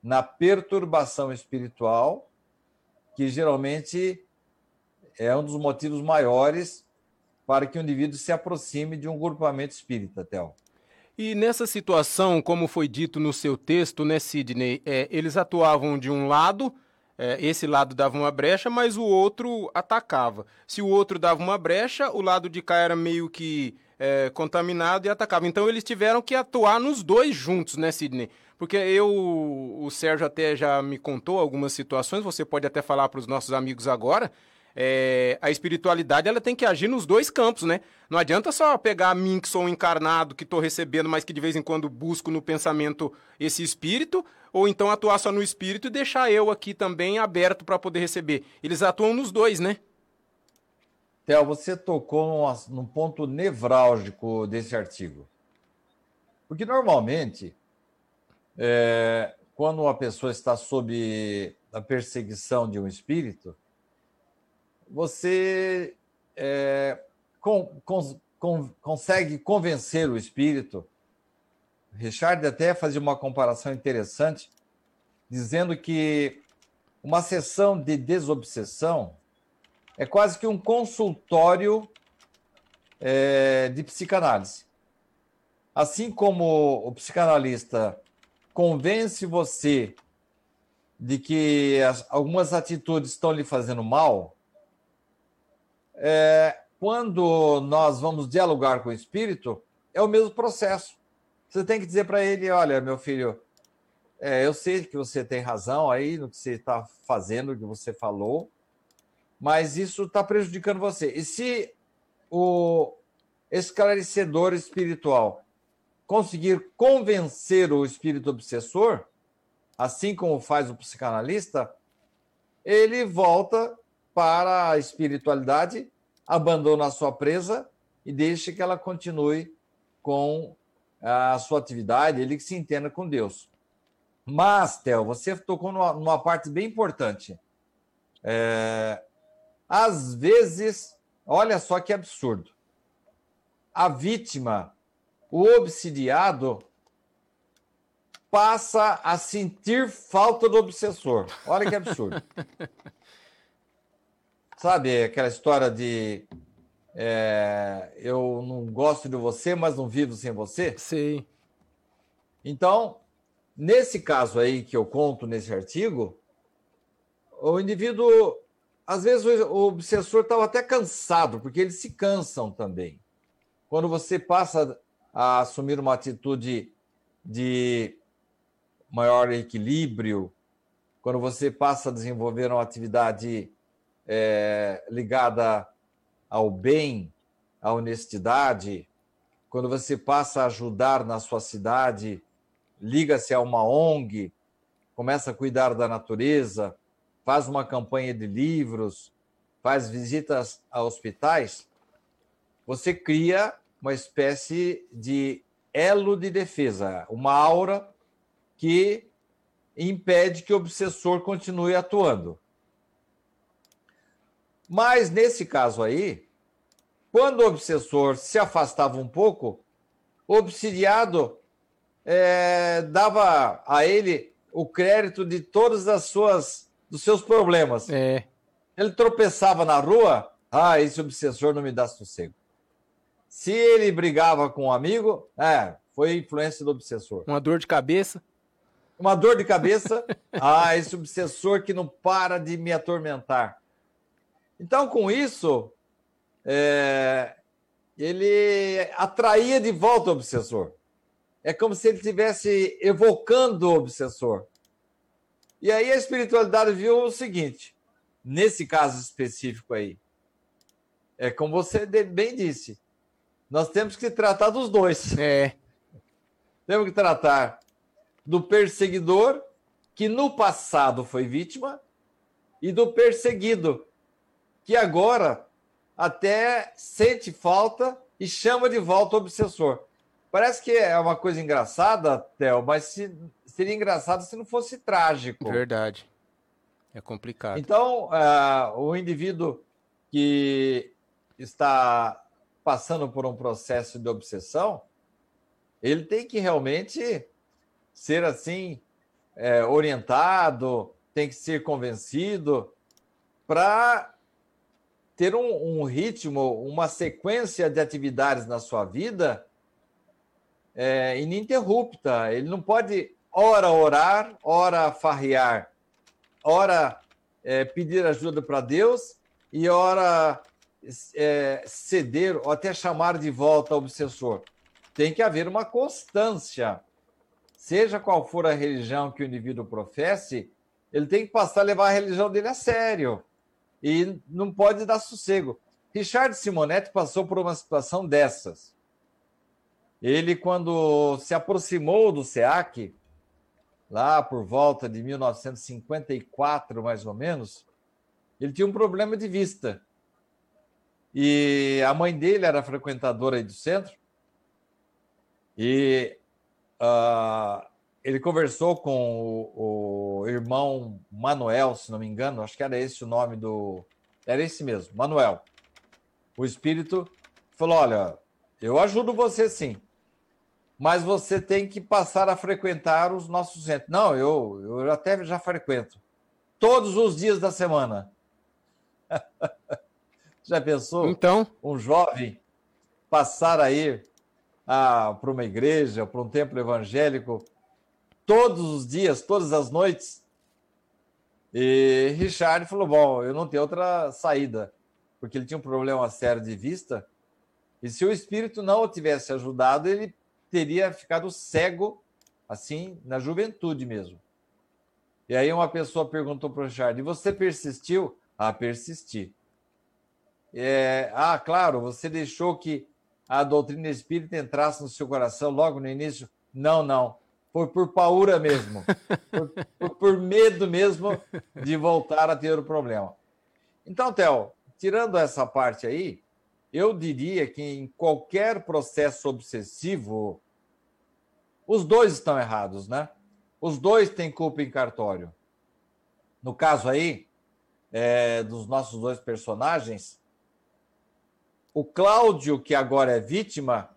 na perturbação espiritual, que geralmente é um dos motivos maiores para que o indivíduo se aproxime de um grupamento espírita, Theo. E nessa situação, como foi dito no seu texto, né, Sidney, é, eles atuavam de um lado, esse lado dava uma brecha, mas o outro atacava. Se o outro dava uma brecha, o lado de cá era meio que é, contaminado e atacava. Então eles tiveram que atuar nos dois juntos, né, Sidney? Porque eu, o Sérgio até já me contou algumas situações, você pode até falar para os nossos amigos agora, é, a espiritualidade ela tem que agir nos dois campos, né? Não adianta só pegar a mim que sou um encarnado, que estou recebendo, mas que de vez em quando busco no pensamento esse espírito, ou então atuar só no espírito e deixar eu aqui também aberto para poder receber. Eles atuam nos dois, né? Theo, você tocou num, num ponto nevrálgico desse artigo. Porque normalmente, é, quando uma pessoa está sob a perseguição de um espírito, você é, consegue convencer o espírito. Richard até fazia uma comparação interessante, dizendo que uma sessão de desobsessão é quase que um consultório é, de psicanálise. Assim como o psicanalista convence você de que as, algumas atitudes estão lhe fazendo mal, é, quando nós vamos dialogar com o espírito, é o mesmo processo. Você tem que dizer para ele: olha, meu filho, é, eu sei que você tem razão aí no que você está fazendo, no que você falou, mas isso está prejudicando você. E se o esclarecedor espiritual conseguir convencer o espírito obsessor, assim como faz o psicanalista, ele volta para a espiritualidade, abandona a sua presa e deixa que ela continue com a sua atividade, ele que se entenda com Deus. Mas, Theo, você tocou numa, numa parte bem importante. É, às vezes, olha só que absurdo. A vítima, o obsidiado, passa a sentir falta do obsessor. Olha que absurdo. Sabe aquela história de é, eu não gosto de você, mas não vivo sem você? Sim. Então, nesse caso aí que eu conto nesse artigo, o indivíduo, às vezes o obsessor estava até cansado, porque eles se cansam também. Quando você passa a assumir uma atitude de maior equilíbrio, quando você passa a desenvolver uma atividade é, ligada ao bem, à honestidade, quando você passa a ajudar na sua cidade, liga-se a uma ONG, começa a cuidar da natureza, faz uma campanha de livros, faz visitas a hospitais, você cria uma espécie de elo de defesa, uma aura que impede que o obsessor continue atuando. Mas nesse caso aí, quando o obsessor se afastava um pouco, o obsidiado é, dava a ele o crédito de todas as suas dos seus problemas. É. Ele tropeçava na rua, ah, esse obsessor não me dá sossego. Se ele brigava com um amigo, é, foi influência do obsessor. Uma dor de cabeça uma dor de cabeça. Ah, esse obsessor que não para de me atormentar. Então, com isso, é, ele atraía de volta o obsessor. É como se ele estivesse evocando o obsessor. E aí a espiritualidade viu o seguinte: nesse caso específico aí, é como você bem disse, nós temos que tratar dos dois. É. Temos que tratar do perseguidor, que no passado foi vítima, e do perseguido, que agora até sente falta e chama de volta o obsessor. Parece que é uma coisa engraçada, Theo, mas se, seria engraçado se não fosse trágico. Verdade. É complicado. Então, uh, o indivíduo que está passando por um processo de obsessão, ele tem que realmente ser assim é, orientado, tem que ser convencido para ter um, um, ritmo, uma sequência de atividades na sua vida é, ininterrupta. Ele não pode ora orar, ora farrear, ora é, pedir ajuda para Deus e ora é, ceder ou até chamar de volta o obsessor. Tem que haver uma constância seja qual for a religião que o indivíduo professe, ele tem que passar a levar a religião dele a sério. E não pode dar sossego. Richard Simonetti passou por uma situação dessas. Ele, quando se aproximou do SEAC, lá por volta de 1954, mais ou menos, ele tinha um problema de vista. E a mãe dele era frequentadora do centro. E Uh, ele conversou com o, o, irmão Manuel, se não me engano, acho que era esse o nome do. Era esse mesmo, Manuel. O espírito falou: Olha, eu ajudo você sim, mas você tem que passar a frequentar os nossos centros. Não, eu, eu até já frequento. Todos os dias da semana. já pensou? Então. Um jovem passar a ir para uma igreja, para um templo evangélico, todos os dias, todas as noites. E Richard falou: Bom, eu não tenho outra saída, porque ele tinha um problema sério de vista. E se o espírito não o tivesse ajudado, ele teria ficado cego assim, na juventude mesmo. E aí uma pessoa perguntou para o Richard, e você persistiu? Ah, persisti. É, ah, claro, você deixou que a doutrina espírita entrasse no seu coração logo no início? Não, não. Foi por paura mesmo. por, por, por, medo mesmo de voltar a ter o problema. Então, Theo, tirando essa parte aí, eu diria que em qualquer processo obsessivo, os dois estão errados, né? Os dois têm culpa em cartório. No caso aí, é, dos nossos dois personagens, o Cláudio, que agora é vítima,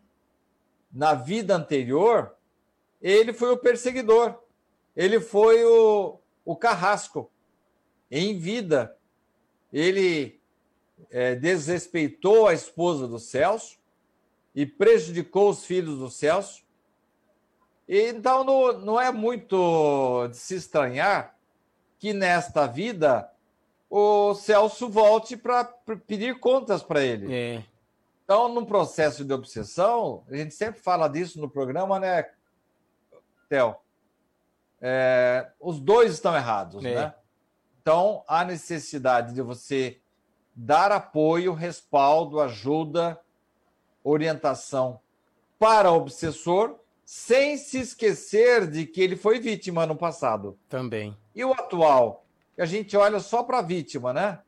na vida anterior, ele foi o perseguidor, ele foi o, o carrasco. Em vida, ele é, desrespeitou a esposa do Celso e prejudicou os filhos do Celso. Então, não, não é muito de se estranhar que nesta vida o Celso volte para pedir contas para ele. É. Então, num processo de obsessão, a gente sempre fala disso no programa, né, Theo? É, os dois estão errados, é. né? Então, há necessidade de você dar apoio, respaldo, ajuda, orientação para o obsessor, sem se esquecer de que ele foi vítima no passado. Também. E o atual? A gente olha só para a vítima, né?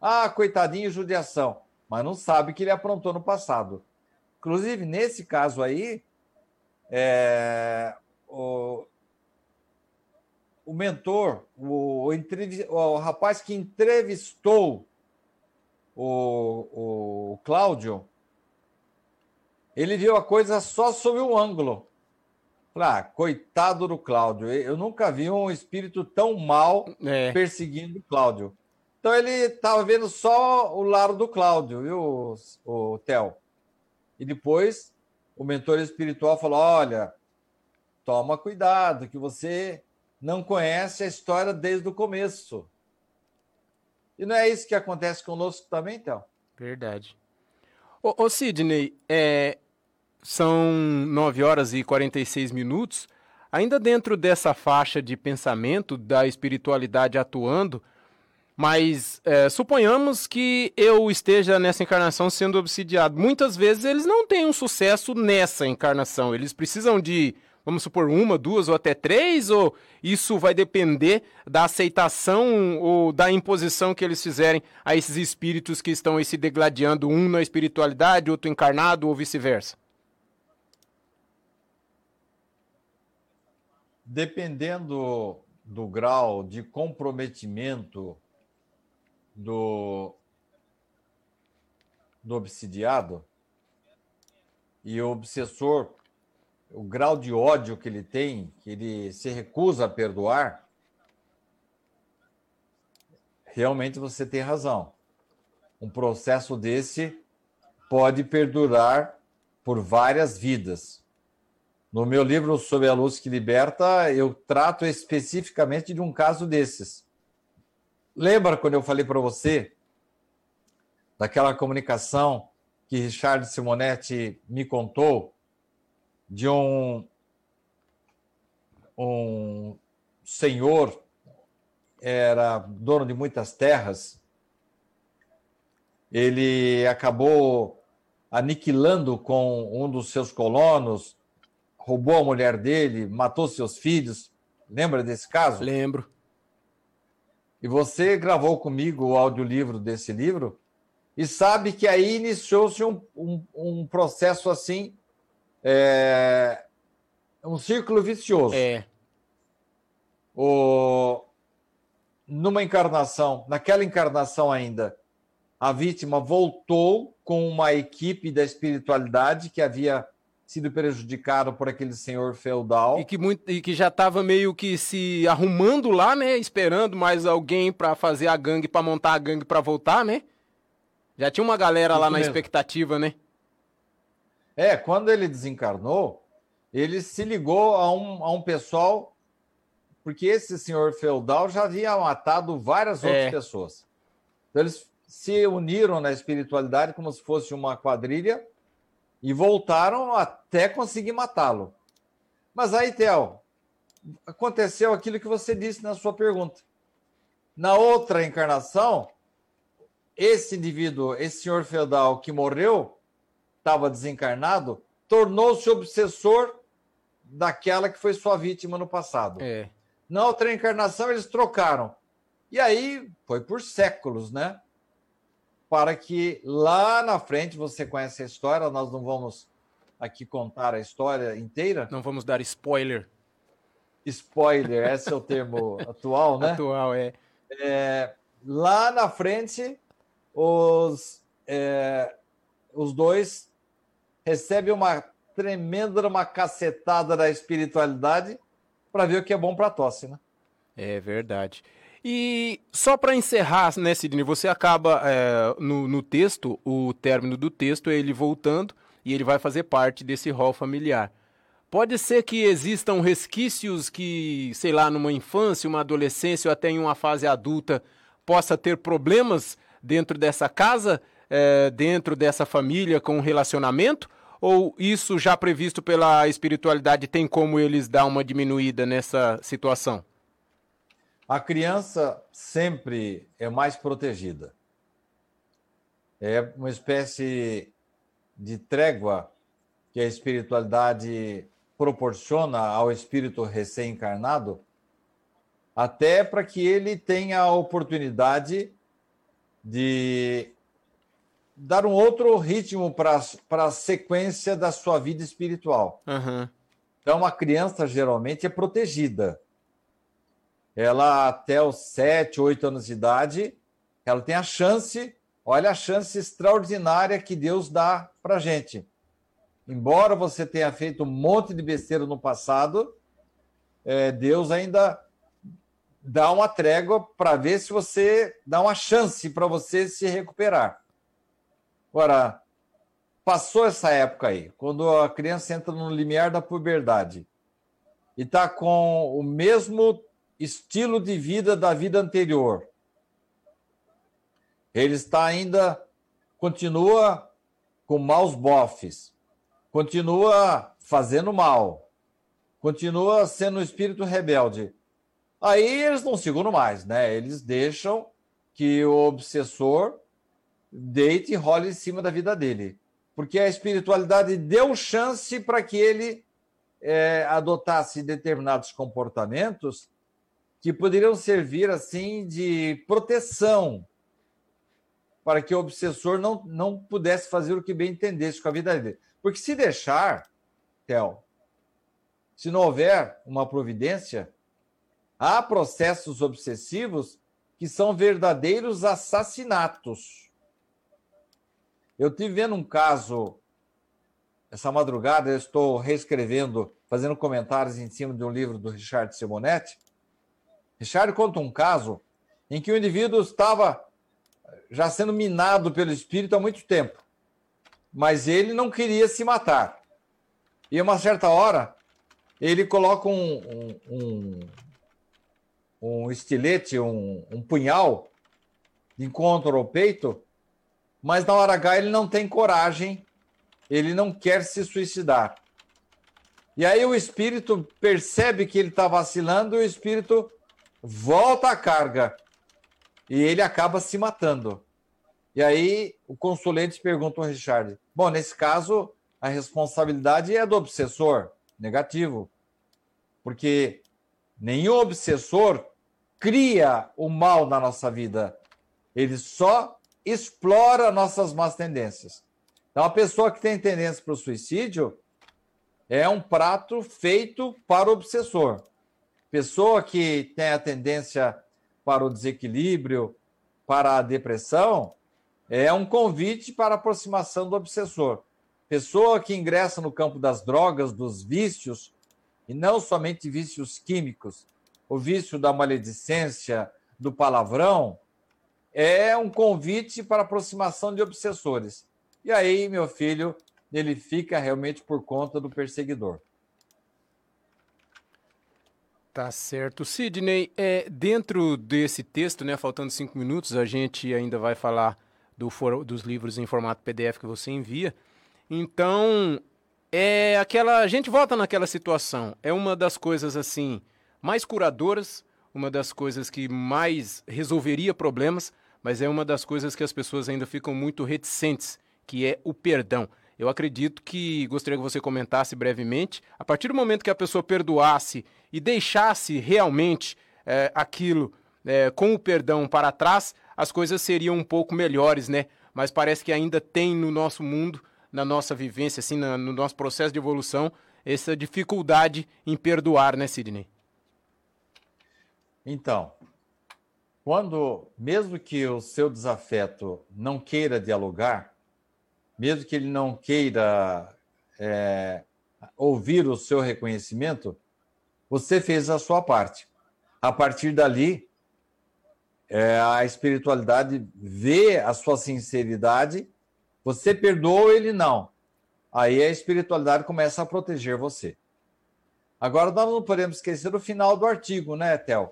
Ah, coitadinho, judiação. Mas não sabe que ele aprontou no passado. Inclusive, nesse caso aí, é, o, o mentor, o, o, o rapaz que entrevistou o, o Cláudio, ele viu a coisa só sob um ângulo. Ah, coitado do Cláudio. Eu nunca vi um espírito tão mal é. perseguindo o Cláudio. Então ele estava vendo só o lado do Cláudio, viu, o, o Theo? E depois o mentor espiritual falou: olha, toma cuidado, que você não conhece a história desde o começo. E não é isso que acontece conosco também, então? Verdade. Ô, ô Sidney, é, são 9 horas e 46 minutos. Ainda dentro dessa faixa de pensamento da espiritualidade atuando, mas é, suponhamos que eu esteja nessa encarnação sendo obsidiado. Muitas vezes eles não têm um sucesso nessa encarnação. Eles precisam de vamos supor, uma, duas ou até três? Ou isso vai depender da aceitação ou da imposição que eles fizerem a esses espíritos que estão se degladiando, um na espiritualidade, outro encarnado ou vice-versa? Dependendo do grau de comprometimento do, do obsidiado, e o obsessor o grau de ódio que ele tem, que ele se recusa a perdoar, realmente você tem razão. Um processo desse pode perdurar por várias vidas. No meu livro Sob a Luz que Liberta, eu trato especificamente de um caso desses. Lembra quando eu falei para você daquela comunicação que Richard Simonetti me contou de um, um senhor, era dono de muitas terras, ele acabou aniquilando com um dos seus colonos, roubou a mulher dele, matou seus filhos. Lembra desse caso? Lembro. E você gravou comigo o audiolivro desse livro e sabe que aí iniciou-se um, um, um processo assim é um círculo vicioso. É. O, numa encarnação, naquela encarnação ainda, a vítima voltou com uma equipe da espiritualidade que havia sido prejudicado por aquele senhor feudal. E que, muito, e que já estava meio que se arrumando lá, né? Esperando mais alguém para fazer a gangue, para montar a gangue para voltar, né? Já tinha uma galera Isso lá na expectativa, né? É, quando ele desencarnou, ele se ligou a um, a um pessoal, porque esse senhor feudal já havia matado várias outras é. pessoas. Então, eles se uniram na espiritualidade como se fosse uma quadrilha e voltaram até conseguir matá-lo. Mas aí, Theo, aconteceu aquilo que você disse na sua pergunta. Na outra encarnação, esse indivíduo, esse senhor feudal que morreu, estava desencarnado, tornou-se obsessor daquela que foi sua vítima no passado. É. Na outra encarnação, eles trocaram. E aí foi por séculos, né? Para que lá na frente, você conhece a história, nós não vamos aqui contar a história inteira. Não vamos dar spoiler. Spoiler, esse é o termo atual, né? Atual, é. é lá na frente, os, é, os dois recebem uma tremenda, uma cacetada da espiritualidade para ver o que é bom para tosse, né? É verdade. E só para encerrar, né, Sidney, você acaba é, no, no texto, o término do texto, ele voltando e ele vai fazer parte desse rol familiar. Pode ser que existam resquícios que, sei lá, numa infância, uma adolescência ou até em uma fase adulta, possa ter problemas dentro dessa casa, é, dentro dessa família com relacionamento? Ou isso já previsto pela espiritualidade tem como eles dar uma diminuída nessa situação? A criança sempre é mais protegida. É uma espécie de trégua que a espiritualidade proporciona ao espírito recém-encarnado, até para que ele tenha a oportunidade de dar um outro ritmo para a sequência da sua vida espiritual. Uhum. Então, a criança geralmente é protegida. Ela, até os 7, 8 anos de idade, ela tem a chance, olha a chance extraordinária que Deus dá para gente. Embora você tenha feito um monte de besteira no passado, é, Deus ainda dá uma trégua para ver se você dá uma chance para você se recuperar. Agora, passou essa época aí, quando a criança entra no limiar da puberdade e está com o mesmo estilo de vida da vida anterior. Ele está ainda, continua com maus bofes, continua fazendo mal, continua sendo um espírito rebelde. Aí eles não seguram mais, né? Eles deixam que o obsessor deite e role em cima da vida dele. Porque a espiritualidade deu chance para que ele é, adotasse determinados comportamentos que poderiam servir assim de proteção para que o obsessor não, não pudesse fazer o que bem entendesse com a vida dele. Porque se deixar, Theo, se não houver uma providência, há processos obsessivos que são verdadeiros assassinatos. Eu tive vendo um caso essa madrugada, eu estou reescrevendo, fazendo comentários em cima de um livro do Richard Simonetti. Richard conta um caso em que o indivíduo estava já sendo minado pelo espírito há muito tempo, mas ele não queria se matar. E a uma certa hora, ele coloca um, um, um, um estilete, um, um punhal de encontro ao peito mas na hora H ele não tem coragem, ele não quer se suicidar. E aí o espírito percebe que ele está vacilando e o espírito volta à carga. E ele acaba se matando. E aí o consulente pergunta ao Richard: Bom, nesse caso, a responsabilidade é do obsessor. Negativo. Porque nenhum obsessor cria o mal na nossa vida. Ele só explora nossas más tendências. Então, a pessoa que tem tendência para o suicídio é um prato feito para o obsessor. Pessoa que tem a tendência para o desequilíbrio, para a depressão, é um convite para a aproximação do obsessor. Pessoa que ingressa no campo das drogas, dos vícios, e não somente vícios químicos, o vício da maledicência, do palavrão, é um convite para aproximação de obsessores. E aí, meu filho, ele fica realmente por conta do perseguidor. Tá certo. Sidney, é, dentro desse texto, né, faltando cinco minutos, a gente ainda vai falar do for, dos livros em formato PDF que você envia. Então, é aquela. A gente volta naquela situação. É uma das coisas assim mais curadoras, uma das coisas que mais resolveria problemas, mas é uma das coisas que as pessoas ainda ficam muito reticentes, que é o perdão. Eu acredito que gostaria que você comentasse brevemente. A partir do momento que a pessoa perdoasse e deixasse realmente é, aquilo é, com o perdão para trás, as coisas seriam um pouco melhores, né? Mas parece que ainda tem no nosso mundo, na nossa vivência, assim, na, no nosso processo de evolução, essa dificuldade em perdoar, né, Sidney? Então, quando, mesmo que o seu desafeto não queira dialogar, mesmo que ele não queira é, ouvir o seu reconhecimento, você fez a sua parte. A partir dali, é, a espiritualidade vê a sua sinceridade, você perdoa ele não. Aí a espiritualidade começa a proteger você. Agora, nós não podemos esquecer o final do artigo, né, Tel?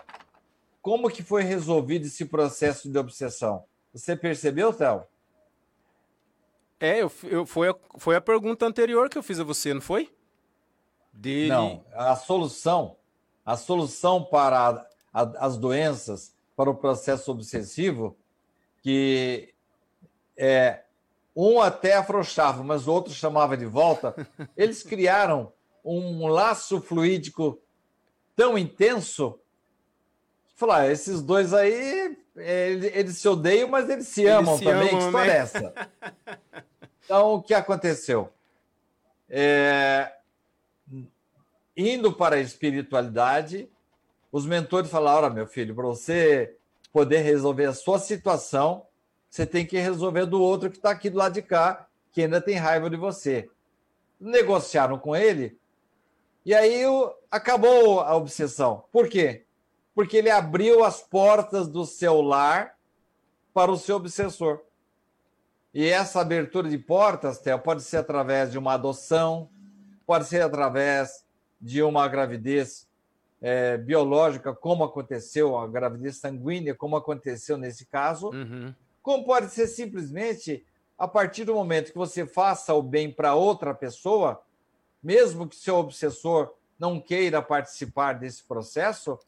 Como que foi resolvido esse processo de obsessão? Você percebeu, Théo? É, eu, eu, foi, a, foi a pergunta anterior que eu fiz a você, não foi? Dele... Não, a solução, a solução para a, as doenças, para o processo obsessivo, que é, um até afrouxava, mas o outro chamava de volta, eles criaram um laço fluídico tão intenso falar, ah, esses dois aí, eles se odeiam, mas eles se amam eles se também. Amam, que história né? é essa? Então, o que aconteceu? É... Indo para a espiritualidade, os mentores falaram: olha, meu filho, para você poder resolver a sua situação, você tem que resolver do outro que está aqui do lado de cá, que ainda tem raiva de você. Negociaram com ele, e aí acabou a obsessão. Por quê? Porque ele abriu as portas do seu lar para o seu obsessor. E essa abertura de portas, Theo, pode ser através de uma adoção, pode ser através de uma gravidez é, biológica, como aconteceu, a gravidez sanguínea, como aconteceu nesse caso, uhum. como pode ser simplesmente a partir do momento que você faça o bem para outra pessoa, mesmo que seu obsessor não queira participar desse processo,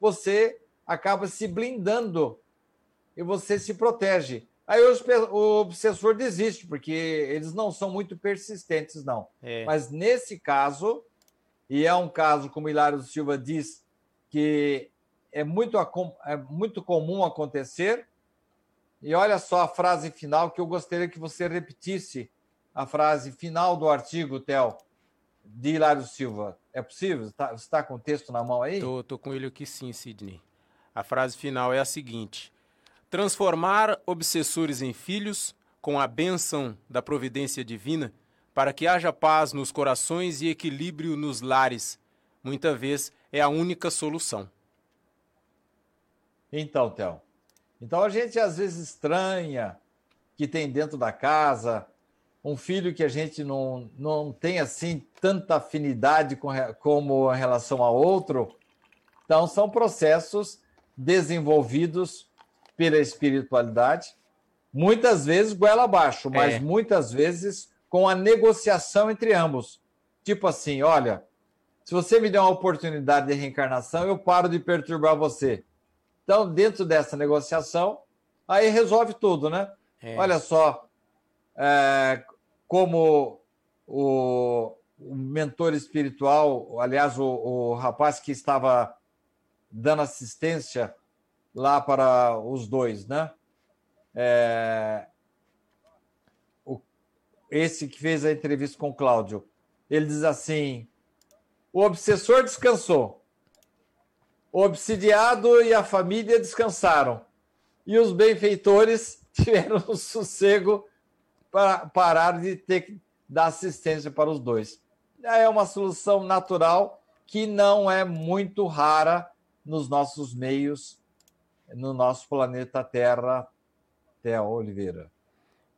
você acaba se blindando e você se protege. Aí o obsessor desiste, porque eles não são muito persistentes, não. É. Mas nesse caso, e é um caso, como Hilário Silva diz, que é muito, é muito comum acontecer. E olha só a frase final que eu gostaria que você repetisse a frase final do artigo, Theo de Hilário Silva. É possível? Está, você está com o texto na mão aí? Estou tô, tô com ele aqui sim, Sidney. A frase final é a seguinte: Transformar obsessores em filhos com a bênção da providência divina, para que haja paz nos corações e equilíbrio nos lares, muita vez é a única solução. Então, Théo, então a gente às vezes estranha que tem dentro da casa um filho que a gente não, não tem assim tanta afinidade com, como em relação a outro. Então, são processos desenvolvidos pela espiritualidade, muitas vezes goela abaixo, mas é. muitas vezes com a negociação entre ambos. Tipo assim, olha, se você me der uma oportunidade de reencarnação, eu paro de perturbar você. Então, dentro dessa negociação, aí resolve tudo, né? É. Olha só, é, como o, o, mentor espiritual, aliás, o, o rapaz que estava dando assistência lá para os dois, né? É, o, esse que fez a entrevista com o Cláudio, ele diz assim: o obsessor descansou, o obsidiado e a família descansaram, e os benfeitores tiveram um sossego para parar de ter que dar assistência para os dois. É uma solução natural que não é muito rara nos nossos meios, no nosso planeta Terra, Terra Oliveira.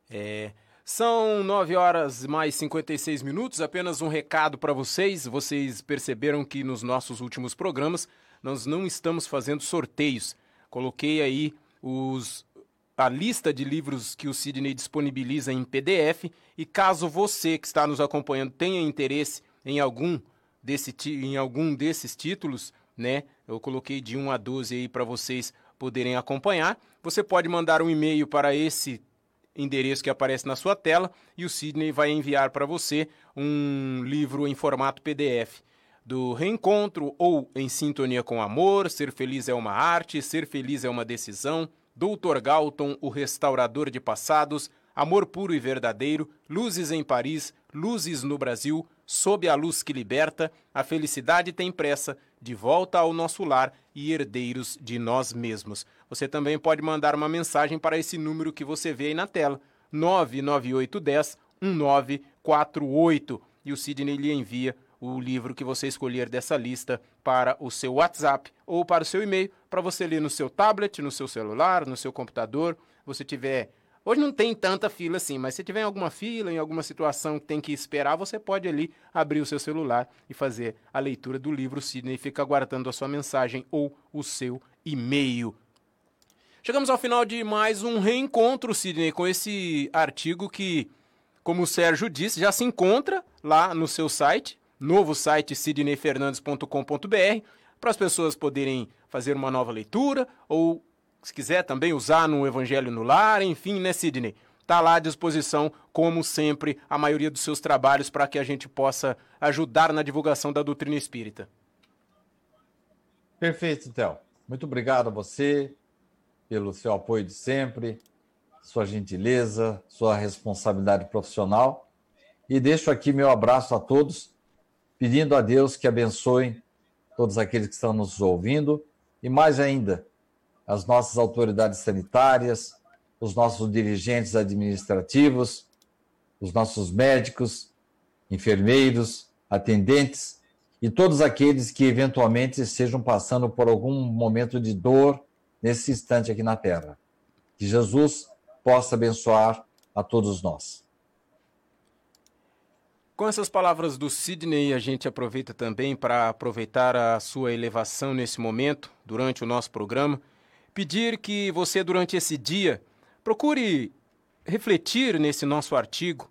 É, são 9 horas mais 56 minutos. Apenas um recado para vocês. Vocês perceberam que nos nossos últimos programas nós não estamos fazendo sorteios. Coloquei aí os a lista de livros que o Sidney disponibiliza em PDF. E caso você que está nos acompanhando tenha interesse em algum, desse, em algum desses títulos, né? Eu coloquei de 1 a 12 aí para vocês poderem acompanhar. Você pode mandar um e-mail para esse endereço que aparece na sua tela e o Sidney vai enviar para você um livro em formato PDF do reencontro ou em sintonia com amor, ser feliz é uma arte, ser feliz é uma decisão, Doutor Galton, o restaurador de passados, amor puro e verdadeiro, luzes em Paris, luzes no Brasil, sob a luz que liberta, a felicidade tem pressa, de volta ao nosso lar e herdeiros de nós mesmos. Você também pode mandar uma mensagem para esse número que você vê aí na tela, 99810 1948, e o Sidney lhe envia o livro que você escolher dessa lista para o seu WhatsApp ou para o seu e-mail, para você ler no seu tablet, no seu celular, no seu computador. Você tiver. Hoje não tem tanta fila assim, mas se tiver em alguma fila, em alguma situação que tem que esperar, você pode ali abrir o seu celular e fazer a leitura do livro. Sidney fica aguardando a sua mensagem ou o seu e-mail. Chegamos ao final de mais um reencontro, Sidney, com esse artigo que, como o Sérgio disse, já se encontra lá no seu site, novo site sidneyfernandes.com.br, para as pessoas poderem fazer uma nova leitura ou, se quiser, também usar no Evangelho no Lar, enfim, né, Sidney? Está lá à disposição, como sempre, a maioria dos seus trabalhos para que a gente possa ajudar na divulgação da doutrina espírita. Perfeito, Théo. Muito obrigado a você pelo seu apoio de sempre, sua gentileza, sua responsabilidade profissional. E deixo aqui meu abraço a todos pedindo a Deus que abençoe todos aqueles que estão nos ouvindo e mais ainda as nossas autoridades sanitárias, os nossos dirigentes administrativos, os nossos médicos, enfermeiros, atendentes e todos aqueles que eventualmente estejam passando por algum momento de dor nesse instante aqui na Terra. Que Jesus possa abençoar a todos nós. Com essas palavras do Sidney, a gente aproveita também para aproveitar a sua elevação nesse momento, durante o nosso programa, pedir que você, durante esse dia, procure refletir nesse nosso artigo,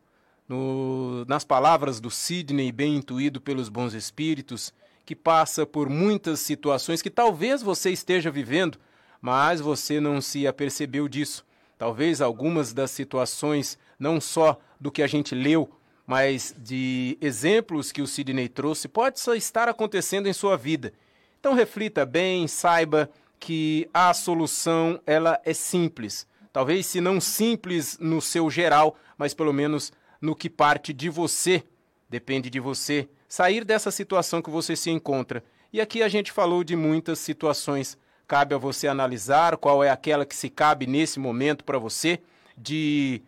no, nas palavras do Sidney, bem intuído pelos bons espíritos, que passa por muitas situações que talvez você esteja vivendo, mas você não se apercebeu disso. Talvez algumas das situações, não só do que a gente leu, mas de exemplos que o Sidney trouxe, pode só estar acontecendo em sua vida. Então reflita bem, saiba que a solução ela é simples. Talvez se não simples no seu geral, mas pelo menos no que parte de você. Depende de você sair dessa situação que você se encontra. E aqui a gente falou de muitas situações. Cabe a você analisar qual é aquela que se cabe nesse momento para você, de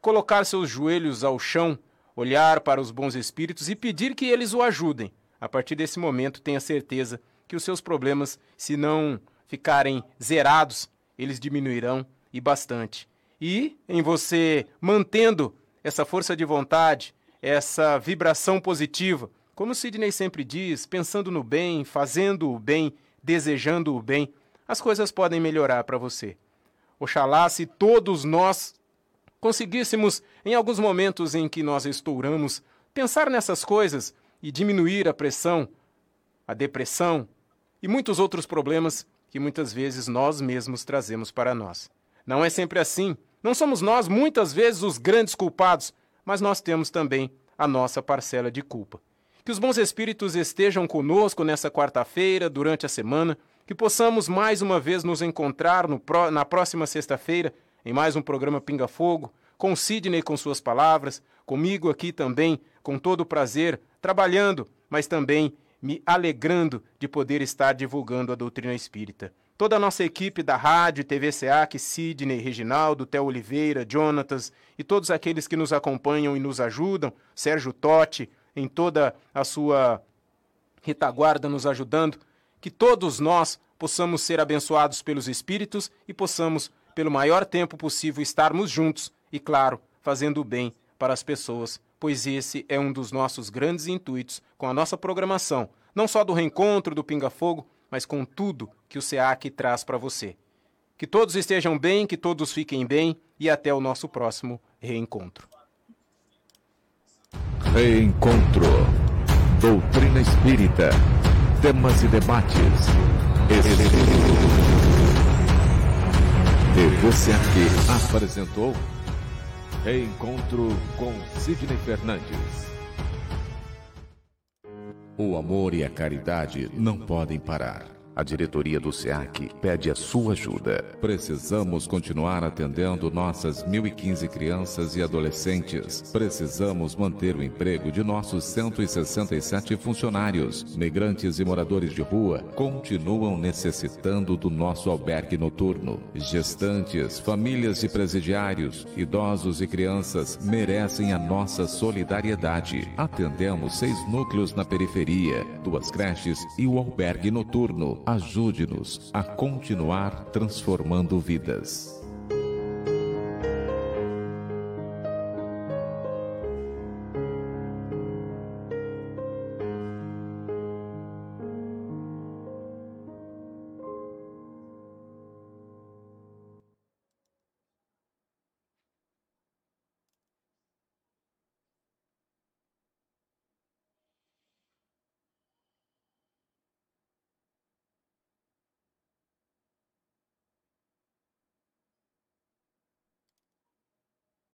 colocar seus joelhos ao chão olhar para os bons espíritos e pedir que eles o ajudem. A partir desse momento, tenha certeza que os seus problemas, se não ficarem zerados, eles diminuirão e bastante. E em você mantendo essa força de vontade, essa vibração positiva, como Sidney sempre diz, pensando no bem, fazendo o bem, desejando o bem, as coisas podem melhorar para você. Oxalá se todos nós conseguíssemos, em alguns momentos em que nós estouramos, pensar nessas coisas e diminuir a pressão, a depressão e muitos outros problemas que muitas vezes nós mesmos trazemos para nós. Não é sempre assim. Não somos nós muitas vezes os grandes culpados, mas nós temos também a nossa parcela de culpa. Que os bons espíritos estejam conosco nessa quarta-feira, durante a semana, que possamos mais uma vez nos encontrar no, na próxima sexta-feira em mais um programa Pinga Fogo, com Sidney com suas palavras, comigo aqui também, com todo o prazer, trabalhando, mas também me alegrando de poder estar divulgando a doutrina espírita. Toda a nossa equipe da rádio TV SEAC, Sidney, Reginaldo, Theo Oliveira, Jonatas e todos aqueles que nos acompanham e nos ajudam, Sérgio Totti, em toda a sua retaguarda nos ajudando, que todos nós possamos ser abençoados pelos Espíritos e possamos pelo maior tempo possível estarmos juntos e, claro, fazendo o bem para as pessoas, pois esse é um dos nossos grandes intuitos com a nossa programação, não só do reencontro do Pinga Fogo, mas com tudo que o SEAC traz para você. Que todos estejam bem, que todos fiquem bem e até o nosso próximo reencontro. Reencontro. Doutrina Espírita. Temas e debates. Você aqui apresentou Reencontro com Sidney Fernandes. O amor e a caridade não podem parar. A diretoria do SEAC pede a sua ajuda. Precisamos continuar atendendo nossas 1.015 crianças e adolescentes. Precisamos manter o emprego de nossos 167 funcionários. Migrantes e moradores de rua continuam necessitando do nosso albergue noturno. Gestantes, famílias de presidiários, idosos e crianças merecem a nossa solidariedade. Atendemos seis núcleos na periferia, duas creches e o albergue noturno ajude-nos a continuar transformando vidas.